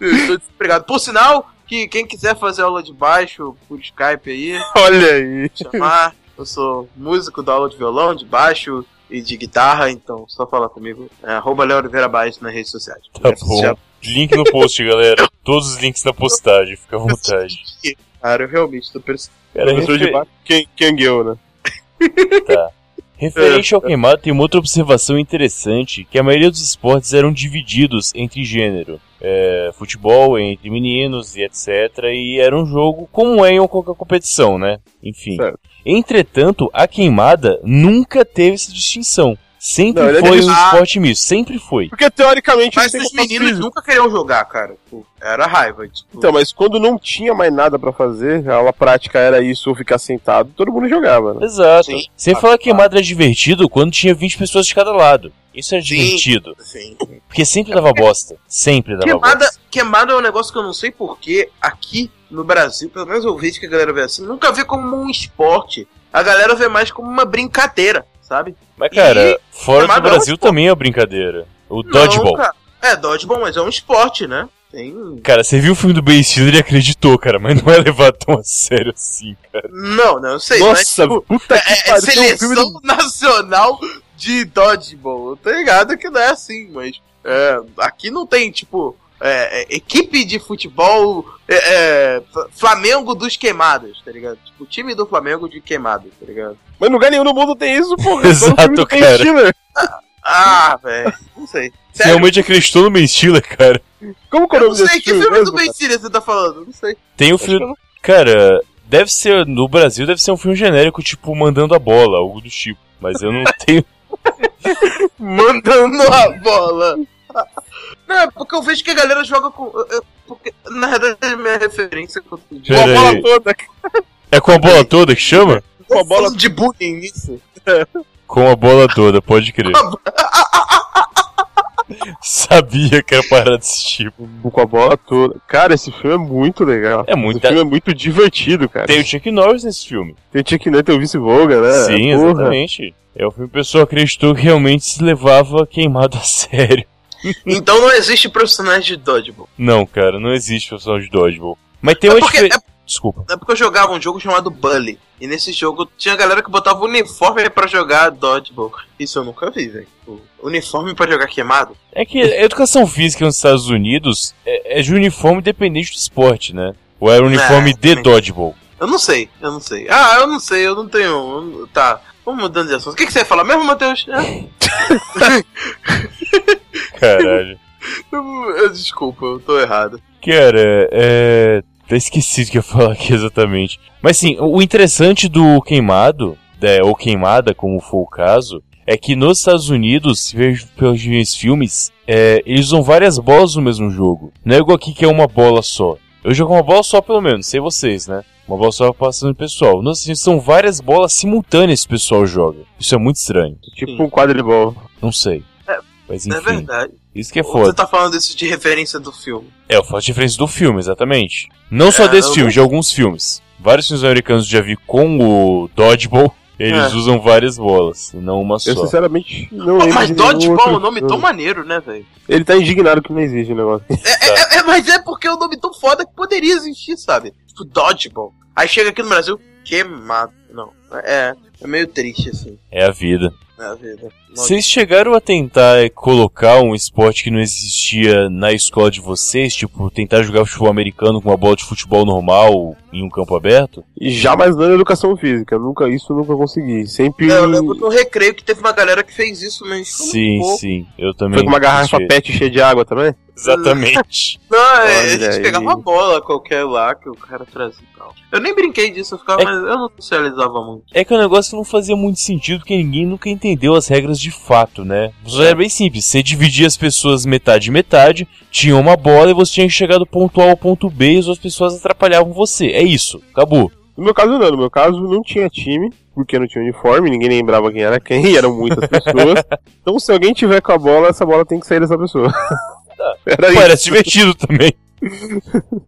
E: Eu [LAUGHS] tô desempregado. Por sinal, que quem quiser fazer aula de baixo por Skype aí, [LAUGHS]
A: Olha aí.
E: chamar. Eu sou músico da aula de violão, de baixo e de guitarra, então só falar comigo. É arroba Léo Oliveira Baixo nas redes sociais.
B: Tá bom. Link no post, galera. Todos os links na postagem, fica à vontade.
E: Cara, eu realmente tô percebendo.
B: Cara,
A: de baixo, quem, Kangyo, né?
B: tá. Referente ao queimado, tem uma outra observação interessante, que a maioria dos esportes eram divididos entre gênero. É, futebol entre meninos e etc. E era um jogo como é em qualquer competição, né? Enfim.
A: Certo.
B: Entretanto, a queimada nunca teve essa distinção. Sempre
A: Não, é
B: foi um
E: dividido.
B: esporte misto, sempre foi.
A: Porque teoricamente
E: Mas
A: contato
E: meninos
A: físico.
E: nunca queriam jogar, cara. Era raiva. Tipo,
A: Então, mas quando não tinha mais nada pra fazer, a aula prática era isso ou ficar sentado, todo mundo jogava, né?
B: Exato.
E: Sim.
B: Sem falar que queimada era divertido quando tinha 20 pessoas de cada lado. Isso era
E: Sim.
B: divertido.
E: assim,
B: Porque sempre dava bosta. Sempre dava
E: Queimada,
B: bosta.
E: queimada é um negócio que eu não sei porquê aqui no Brasil, pelo menos eu vejo que a galera vê assim, nunca vê como um esporte. A galera vê mais como uma brincadeira, sabe?
B: Mas, cara, fora do
E: queimada é um
B: Brasil também é brincadeira. O
E: Não,
B: dodgeball.
E: cara. É, dodgeball, mas é um esporte, né? Tem.
B: Cara, você viu o filme do Ben Stiller e acreditou, cara, mas não é levado tão a sério assim, cara.
E: Não, não, eu sei.
A: Nossa,
E: mas, tipo,
A: puta que
E: é, é
A: pariu, um filme
E: seleção
A: do...
E: nacional de dodgeball. Eu tô ligado que não é assim, mas é, aqui não tem, tipo, é, é, equipe de futebol é, é, Flamengo dos queimados, tá ligado? Tipo, time do Flamengo de queimados, tá ligado?
A: Mas em lugar nenhum no mundo tem isso, porra. [LAUGHS]
B: Exato, cara.
A: Stiller.
E: Ah, velho, não sei.
B: Você
E: Sério,
B: realmente acreditou no Ben Stiller, cara.
A: Como que é o
E: eu não
A: desse
E: sei que
A: filme
E: filme
A: mesmo,
E: do Ben? Stiller você tá falando, não sei.
B: Tem
A: que
B: filme. Cara, deve ser. No Brasil deve ser um filme genérico, tipo, mandando a bola, algo do tipo. Mas eu não [LAUGHS] tenho.
E: Mandando a bola. Não, é porque eu vejo que a galera joga com. eu- Porque, na verdade, a minha referência com
A: Com a bola toda,
B: É com a bola toda que chama?
A: com a bola
E: de bullying nisso.
B: Com a bola toda, pode crer. [LAUGHS] Sabia que era parada desse tipo.
A: com a bola toda. Cara, esse filme é muito legal.
B: É muito-
A: Esse filme é muito divertido, cara.
B: Tem o Chuck Norris nesse filme.
A: Tem o Chuck Norris, tem o Vince Vaughn, né?
B: Sim,
A: Porra.
B: exatamente. É o filme que o pessoal acreditou que realmente se levava queimado a [LAUGHS] sério. [LAUGHS]
E: Então não existe profissionais de dodgeball.
B: Não, cara, não existe profissional de dodgeball. Mas tem
E: É
B: uma
E: porque,
B: diferença.
E: é,
B: Desculpa.
E: é porque eu jogava um jogo chamado Bully. E nesse jogo tinha galera que botava uniforme pra jogar dodgeball. Isso eu nunca vi, velho. Uniforme pra jogar queimado.
B: É que a educação física nos Estados Unidos é, é de uniforme independente do esporte, né? Ou era uniforme
E: É,
B: de dodgeball?
E: Eu não sei, eu não sei. Ah, eu não sei, eu não tenho. eu não- Tá, vamos mudando de assunto. O que, que você ia falar mesmo, Matheus? É? [LAUGHS] [LAUGHS]
B: Caralho. [LAUGHS]
E: Desculpa, eu tô errado.
B: Cara, é. Até esqueci o que eu ia falar aqui exatamente. Mas sim, o interessante do queimado, né, ou queimada, como for o caso, é que nos Estados Unidos, se vejo pelos filmes, é, eles usam várias bolas no mesmo jogo. Não é igual aqui que é uma bola só. Eu jogo uma bola só pelo menos, sei vocês, né? Uma bola só passando pessoal. Nos Estados Unidos são várias bolas simultâneas que o pessoal joga. Isso é muito estranho.
A: Tipo um quadribol.
B: Não sei.
E: É,
B: Mas
E: É
B: enfim,
E: verdade.
B: isso que é
E: Você
B: foda.
E: tá falando isso de referência do filme.
B: É, eu faço diferença do filme, exatamente. Não só
E: É,
B: desse filme,
E: não-
B: de alguns filmes. Vários filmes americanos já vi com o Dodgeball, eles
E: É.
B: usam várias bolas, não uma só.
A: Eu sinceramente não lembro.
E: mas
A: de
E: Dodgeball
A: outro
E: é um nome tão maneiro, né, velho?
A: Ele tá indignado que não existe o negócio.
E: É, é- é- mas é porque é um nome tão foda que poderia existir, sabe? Tipo, Dodgeball. Aí chega aqui no Brasil, queimado. Não, é, é meio triste, assim.
B: É a vida.
E: É a vida.
B: Vocês chegaram a tentar eh, colocar um esporte que não existia na escola de vocês? Tipo, tentar jogar futebol americano com uma bola de futebol normal em um campo aberto?
A: E jamais dando educação física. Nunca, isso eu nunca consegui. Sempre
E: É, eu lembro no recreio que teve uma galera que fez isso, mas. foi um
B: Sim,
E: pouco.
B: sim. Eu também.
A: foi com uma garrafa
B: fiz-
A: pet cheia de água também.
B: Exatamente. [LAUGHS]
E: Não, é, a
A: Olha
E: gente
A: aí.
E: pegava uma bola qualquer lá que o cara trazia e tal. Eu nem brinquei disso, eu ficava,
B: É-
E: mas eu não socializava muito.
B: É que o negócio não fazia muito sentido porque ninguém nunca entendeu as regras de fato, né? Era bem simples. Você dividia as pessoas metade e metade, tinha uma bola e você tinha que chegar do ponto A ao ponto B e as outras pessoas atrapalhavam você. É isso. Acabou.
A: No meu caso não, no meu caso não tinha time, porque não tinha uniforme, ninguém lembrava quem era quem, [LAUGHS] eram muitas pessoas. então se alguém tiver com a bola, essa bola tem que sair dessa pessoa. [LAUGHS] Era isso.
B: Parece divertido também.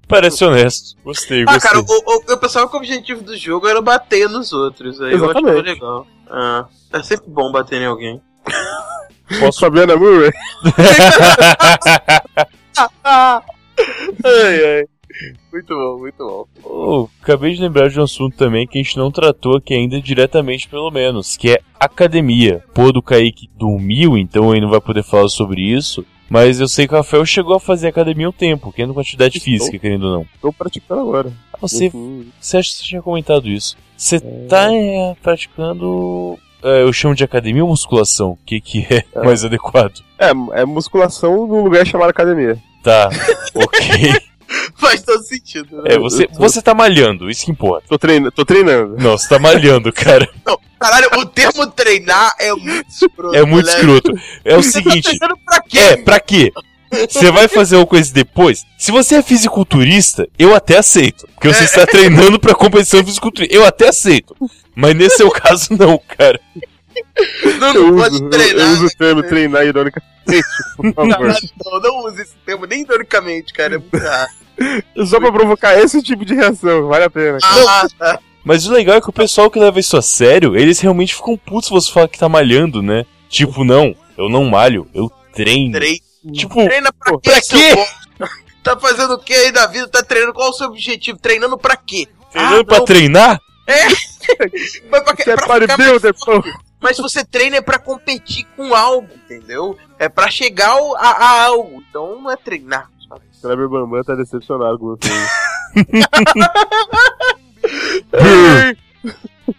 B: Parece honesto. Gostei,
E: Ah,
B: gostei.
E: cara, o- o- eu pensava que o objetivo do jogo era bater nos outros. Aí eu
A: Exatamente.
E: achava legal. Ah, é sempre bom bater em alguém.
B: Posso
A: Fabiana Murray. [LAUGHS]
E: Ai, ai. Muito bom, muito bom.
B: Oh, acabei de lembrar de um assunto também que a gente não tratou aqui ainda diretamente, pelo menos, que é academia. Pô, do Kaique dormiu, então ele não vai poder falar sobre isso. Mas eu sei que o Rafael chegou a fazer academia um tempo, que é quantidade
A: Estou.
B: física, querendo ou não.
A: Tô praticando agora.
B: Ah, Você,
A: Uhum.
B: você acha que você tinha comentado isso? Você tá é, praticando. é, eu chamo de academia ou musculação? O que, que é mais adequado?
A: É, é musculação num lugar chamado academia.
B: Tá, [LAUGHS] ok.
E: Faz todo sentido, né?
B: É, você, você tá malhando, isso que importa.
A: Tô, treina tô treinando.
B: Não, você tá malhando, cara. [LAUGHS]
E: Caralho, o termo treinar é muito escroto.
B: É muito
E: né?
B: escroto. É o
E: Você tá
B: seguinte.
E: treinando pra quê?
B: É, pra quê? Você vai fazer uma coisa depois? Se você é fisiculturista, eu até aceito. Porque você está treinando pra competição fisiculturista. Eu até aceito. Mas nesse seu caso, não, cara.
E: Não,
A: Eu
E: não
A: uso,
E: pode
A: eu-
E: treinar.
A: eu uso o termo treinar ironicamente, por favor.
E: Caralho, não, não use esse termo nem ironicamente, cara. É muito errado. [LAUGHS]
A: Só pra provocar esse tipo de reação, vale a pena.
E: Ah, tá.
B: Mas o legal é que o pessoal que leva isso a sério, eles realmente ficam putos se você falar que tá malhando, né? Tipo, não, eu não malho, eu treino.
E: Treina.
B: Tipo,
E: Treina pra quê,
B: pra quê? [LAUGHS]
E: Tá fazendo o que aí da vida? Tá treinando? Qual o seu objetivo? Treinando pra quê?
B: treinando
E: Ah,
B: pra
E: não.
B: treinar? [LAUGHS]
E: Mas pra?
A: Você é
E: Pra mais
A: bodybuilder, pô.
E: Mas você treina é pra competir com algo, entendeu? É pra chegar ao- a, a algo. Então não é treinar.
A: Kleber Bambam tá decepcionado com você. [LAUGHS]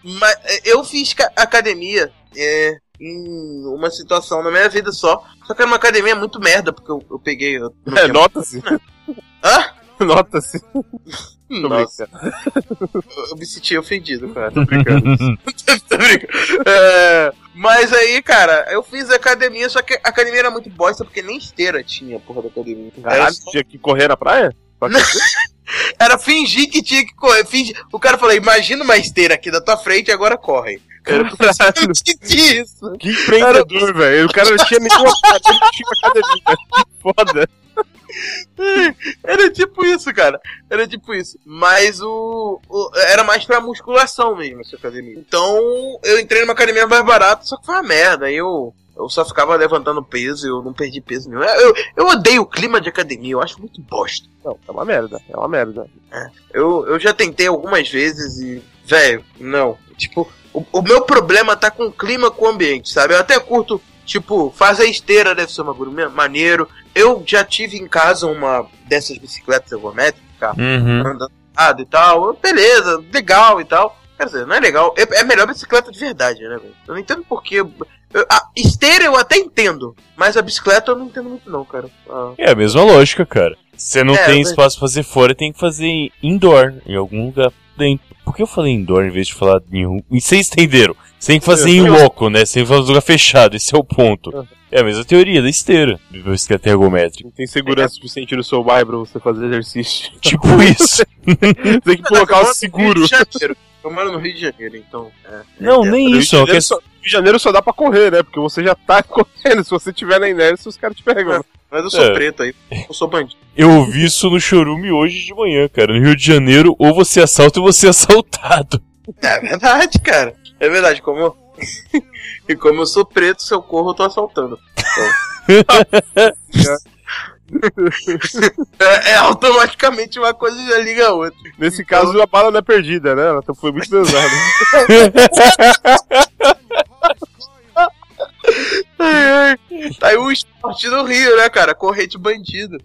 E: Mas é, eu fiz ca- academia é, em uma situação na minha vida só. Só que era uma academia muito merda, porque eu, eu peguei. Eu
A: É, nota-se.
E: Hã? [LAUGHS]
A: Nota-se. [LAUGHS] Tô
E: Nossa,
A: brincando.
E: eu me senti ofendido, cara. Tô brincando. [LAUGHS] Tô brincando. É, mas aí, cara, eu fiz academia, só que a academia era muito bosta, porque nem esteira tinha, porra da academia. Era,
A: Caralho,
E: só-
A: tinha que correr na praia? [LAUGHS]
E: Era fingir que tinha que correr. Fingir. O cara falou: imagina uma esteira aqui da tua frente e agora corre. Era
A: Caralho,
E: basicamente isso.
A: que empreendedor, velho. O cara não tinha nenhuma [LAUGHS] academia. Que foda. [LAUGHS]
E: Era tipo isso, cara. Era tipo isso. Mas o, o- Era mais pra musculação mesmo essa academia. Então eu entrei numa academia mais barata, só que foi uma merda. Aí eu. Eu só ficava levantando peso, eu não perdi peso nenhum. Eu, eu odeio o clima de academia, eu acho muito bosta.
A: Não, é uma merda. É uma merda.
E: Eu, eu já tentei algumas vezes e. Velho, não. Tipo, o, o meu problema tá com o clima, com o ambiente, sabe? Eu até curto, tipo, fazer esteira deve ser uma bagulho maneiro. Eu já tive em casa uma dessas bicicletas ergométricas, cara
B: Uhum.
E: andando e tal. Beleza, legal e tal. Quer dizer, não é legal. É, é melhor bicicleta de verdade, né, velho? Eu não entendo por quê. Eu- a esteira eu até entendo, mas a bicicleta eu não entendo muito, não, cara. Ah,
B: É a mesma lógica, cara. Você não
E: É,
B: tem
E: mas-
B: espaço pra fazer fora, tem que fazer indoor, em algum lugar dentro. Por que eu falei indoor em vez de falar em um? E vocês entenderam? Você tem que fazer em loco, né? Você tem que fazer em lugar fechado, esse é o ponto. É a mesma teoria da esteira, de bicicleta ergométrica.
A: Não tem segurança suficiente no seu bairro pra você fazer exercício. [LAUGHS]
B: Tipo isso.
A: tem que colocar
E: eu
A: o seguro.
E: Eu moro no Rio de Janeiro, então. é.
B: Não,
E: É,
B: nem
A: de
B: isso, é questão.
A: só- de Janeiro só dá pra correr, né? Porque você já tá [LAUGHS] correndo. Se você tiver na inércia, os caras te pegam.
E: Mas eu sou
B: É.
E: preto aí, eu sou bandido. [LAUGHS]
B: Eu ouvi isso no chorume hoje de manhã, cara. No Rio de Janeiro, ou você assalta ou você é assaltado.
E: É verdade, cara. É verdade, como eu... [LAUGHS] e como eu sou preto, se eu corro, eu tô assaltando. Então... [LAUGHS] é, é automaticamente uma coisa já liga a outra.
A: Nesse caso, a bala não é perdida, né? Ela foi muito pesada. [LAUGHS]
E: Ai, ai. Tá aí o esporte do Rio, né, cara? Correr de bandido.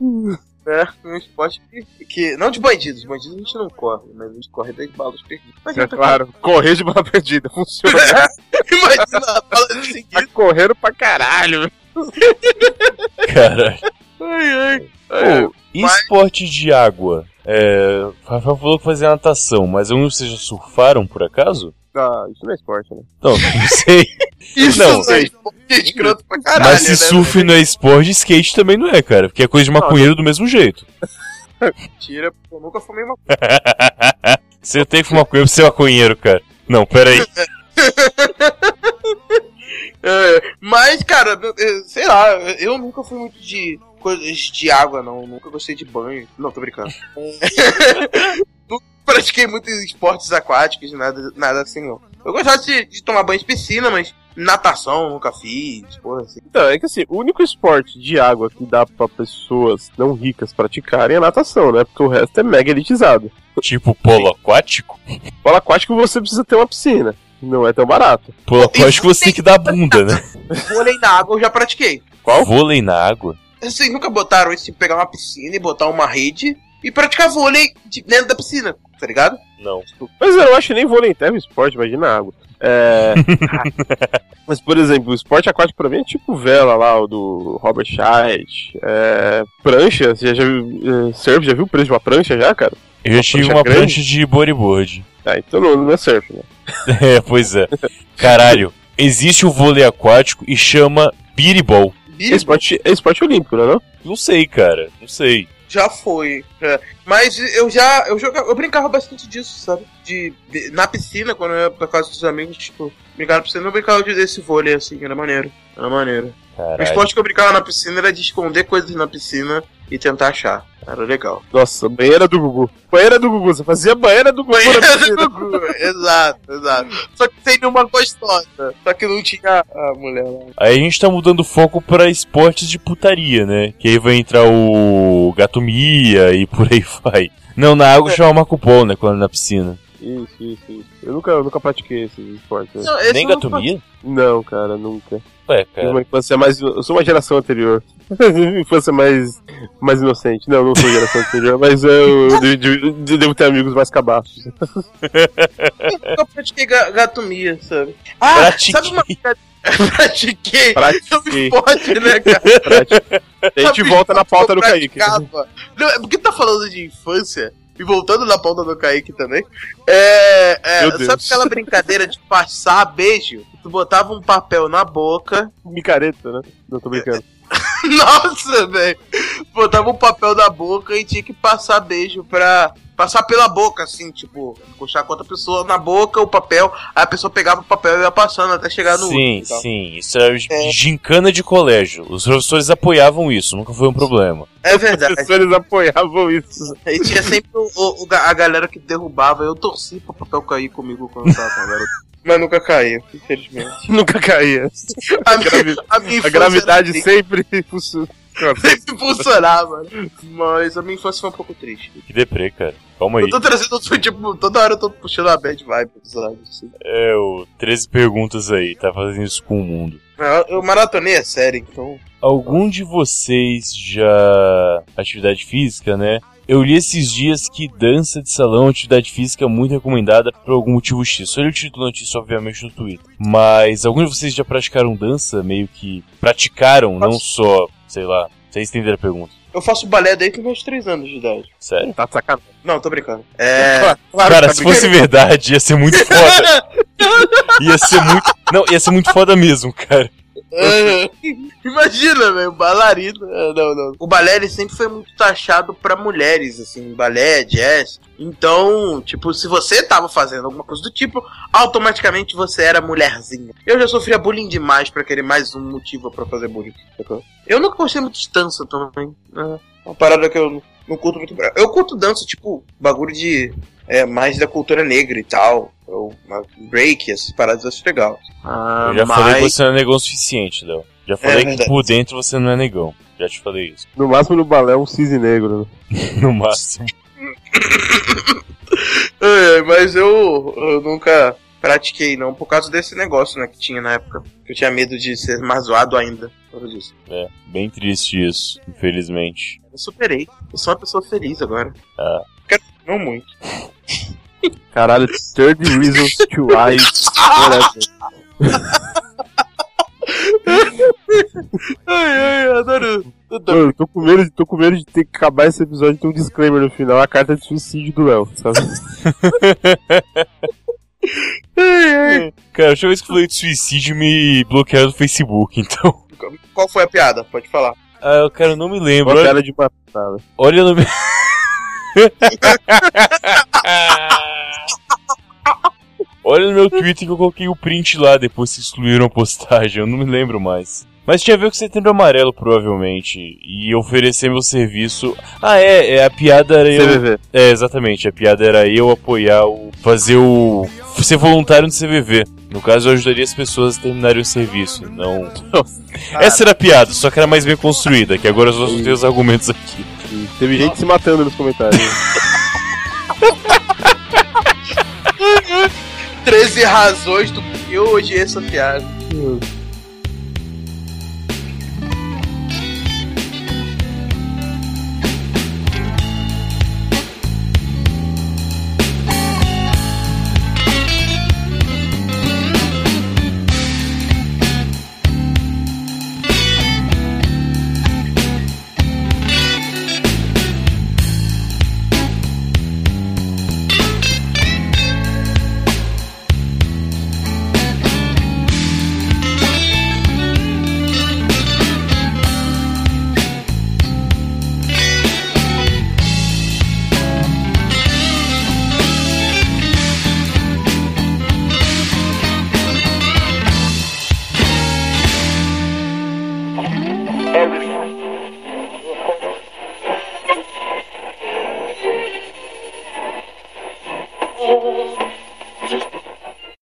E: É, um esporte que, que- Não de bandidos, bandidos a gente não corre, mas a gente corre das balas perdidas. Mas
A: É claro, correr de bala perdida. Funciona. [LAUGHS]
E: Imagina a bala de
A: Tá
E: seguida.
A: correndo pra caralho.
B: Caralho.
E: Ai, ai.
B: Pô, e esporte de água? É, o Rafael falou que fazia natação, mas alguns vocês já surfaram por acaso?
A: Ah, isso não é esporte, né?
B: Não, não [LAUGHS] sei.
E: Isso
B: Não,
E: não é esporte escroto pra caralho,
B: mas se
E: né?
B: surf não é esporte, skate também não é, cara. Porque é coisa de maconheiro do mesmo jeito.
E: Mentira, eu nunca fumei uma
B: Você tem que fumar maconha pra ser maconheiro, cara. Não, pera aí. [LAUGHS]
E: É, mas, cara, sei lá, eu nunca fui muito de coisas de água, não. Nunca gostei de banho. Não, tô brincando. [LAUGHS] Nunca pratiquei muitos esportes aquáticos, nada, nada assim, não. Eu gostava de, de tomar banho de piscina, mas Natação, nunca fiz, porra assim.
A: Então, é que assim, o único esporte de água que dá pra pessoas não ricas praticarem é a natação, né? Porque o resto é mega elitizado.
B: Tipo polo aquático?
A: Polo aquático você precisa ter uma piscina. Não é tão barato.
B: Polo aquático você tem que dar bunda, né?
E: Vôlei na água eu já pratiquei.
A: Qual?
B: Vôlei na água?
E: Vocês nunca botaram isso de pegar uma piscina e botar uma rede e praticar vôlei de- dentro da piscina, tá ligado?
B: Não.
A: Mas eu acho que nem vôlei em terra é esporte, imagina água. É... [LAUGHS] Mas, por exemplo, o esporte aquático pra mim é tipo vela lá, o do Robert Scheidt. É... Prancha, você já viu. é, surf, já viu o preço de uma prancha já, cara?
B: Eu já
A: Uma
B: tive
A: prancha
B: uma
A: grande?
B: prancha de bodyboard. [LAUGHS]
A: Ah, então não, não é surf, né?
B: É, pois é. Caralho, existe o vôlei aquático e chama biribol.
A: É esporte, é esporte olímpico, não é não?
B: Não sei, cara. Não sei.
E: Já foi. é. Mas eu já. Eu, jogava, eu brincava bastante disso, sabe? De, de- na piscina, quando eu ia pra casa dos amigos, tipo, brincar na piscina, eu brincava de desse vôlei assim, era maneiro. Era maneiro. O
B: Caralho.
E: esporte que eu brincava na piscina era de esconder coisas na piscina e tentar achar. Era legal.
A: Nossa, banheira do Gugu. Banheira do Gugu, você fazia banheira do Gugu
E: Banheira do Gugu, [LAUGHS] exato, exato. Só que sem nenhuma gostosa. Só que não tinha a mulher lá.
B: Aí a gente tá mudando o foco pra esportes de putaria, né? Que aí vai entrar o Gato Mia e por aí vai. Não, na água chama Marco Polo, né? Quando é na piscina.
A: Isso, isso, isso. Eu nunca, eu nunca pratiquei esse esporte. né?
E: Não, esse
B: Nem
E: eu não
B: Gato
E: faço.
B: Mia?
A: Não, cara, nunca.
B: Ué,
A: Tive
B: cara.
A: uma infância mais. Eu sou uma geração anterior. [LAUGHS] infância mais, mais inocente. Não, não sou geração anterior, mas eu, eu, [LAUGHS] devo- eu devo ter amigos mais cabaços.
E: nunca [LAUGHS] pratiquei ga- gatomia, sabe? Ah,
B: Pratiquei.
E: sabe uma pratiquei.
A: Pratiquei.
E: Não pode, né, cara?
A: Pratiquei. A gente
E: Sabe
A: volta na pauta
E: eu
A: do Kaique.
E: Não, é porque tá falando de infância, e voltando na pauta do Kaique também, é, é, sabe aquela brincadeira de passar beijo? Tu botava um papel na boca, [LAUGHS]
A: Micareta, né? Não tô brincando. [LAUGHS]
E: nossa, velho, botava um papel na boca e tinha que passar beijo pra... Passar pela boca, assim, tipo, puxar com outra pessoa na boca o papel, aí a pessoa pegava o papel e ia passando até chegar no
B: Sim,
E: último. e tal.
B: sim. Isso era
E: É.
B: gincana de colégio. Os professores apoiavam isso, nunca foi um problema.
E: É
A: Os
E: verdade.
A: professores apoiavam isso.
E: E tinha sempre o, o- a galera que derrubava. Eu torci pro papel cair comigo quando eu tava com a garota. Mas nunca caiu, infelizmente. [LAUGHS]
A: Nunca caía.
E: A minha,
A: gravi-
E: a minha
A: A gravidade
E: era
A: sempre funciona.
E: sempre funcionava. Mas a minha infância foi um pouco triste.
B: Que deprê, cara. Calma aí.
E: Eu tô trazendo, tipo, toda hora eu tô puxando a bad vibe dos lados. Assim.
B: É, o 13 perguntas aí, tá fazendo isso com o mundo.
E: Eu, eu maratonei a série, então.
B: Algum de vocês já. Atividade física, né? Eu li esses dias que dança de salão é atividade física muito recomendada por algum motivo X. Só li o título da notícia, obviamente, no Twitter. Mas alguns de vocês já praticaram dança? Meio que praticaram, não só, sei lá. Vocês entenderam a pergunta.
E: Eu faço balé desde os meus 3 anos de idade.
B: Sério?
A: Tá sacanagem.
E: Não, tô brincando. [LAUGHS] É.
A: Claro, claro
B: Cara,
A: tá
B: se fosse verdade, ia ser muito foda. [LAUGHS] Ia ser muito. Não, ia ser muito foda mesmo, cara.
E: Ah, [LAUGHS] Imagina, velho, bailarina. Ah, Não, não. O balé ele sempre foi muito taxado pra mulheres, assim, balé, jazz. Então, tipo, se você tava fazendo alguma coisa do tipo, automaticamente você era mulherzinha. Eu já sofria bullying demais pra querer mais um motivo pra fazer bullying. Eu nunca gostei muito de dança também. É uma parada que eu não- curto muito. Eu curto dança, tipo, bagulho de. É, mais da cultura negra e tal. Ou break, essas paradas eu acho legal. Ah,
B: Eu já
E: mas...
B: falei que você não é negão o suficiente, Léo. Já falei que
E: verdade.
B: por dentro você não é negão. Já te falei isso.
A: No máximo no balé um cisne negro. né? [LAUGHS]
B: No máximo. [LAUGHS]
E: É, mas eu, eu nunca pratiquei, não, por causa desse negócio, né, que tinha na época. Eu tinha medo de ser mais zoado ainda. Por causa disso.
B: É, bem triste isso, infelizmente.
E: Eu superei. Eu sou uma pessoa feliz agora.
B: Ah.
E: Quero- Não muito. [LAUGHS]
A: Caralho, 30 Reasons to Lie. [LAUGHS]
E: Ai, ai, adoro. Eu tô-
A: com, medo de, tô com medo de ter que acabar esse episódio e ter um disclaimer no final, a carta de suicídio do Léo, sabe? [LAUGHS]
B: Cara, a última vez que eu falei de suicídio me bloquearam do Facebook, [LAUGHS] então.
E: Qual foi a piada? Pode falar.
B: Ah, cara, eu não me lembro.
A: Uma cara de matada.
B: olha no meu. [LAUGHS] Olha no meu Twitter que eu coloquei o print lá depois que excluíram a postagem, eu não me lembro mais. Mas tinha a ver com setembro amarelo, provavelmente. E oferecer meu serviço. Ah, é, é a piada era eu.
A: CVV.
B: É, exatamente. A piada era eu apoiar o. fazer o. ser voluntário no CVV. No caso, eu ajudaria as pessoas a terminarem o serviço. Não. [LAUGHS] Essa era a piada, só que era mais bem construída, que agora eu só tenho os argumentos aqui.
A: E Teve gente se matando nos comentários. [LAUGHS]
E: 13 razões do que eu odiei essa piada.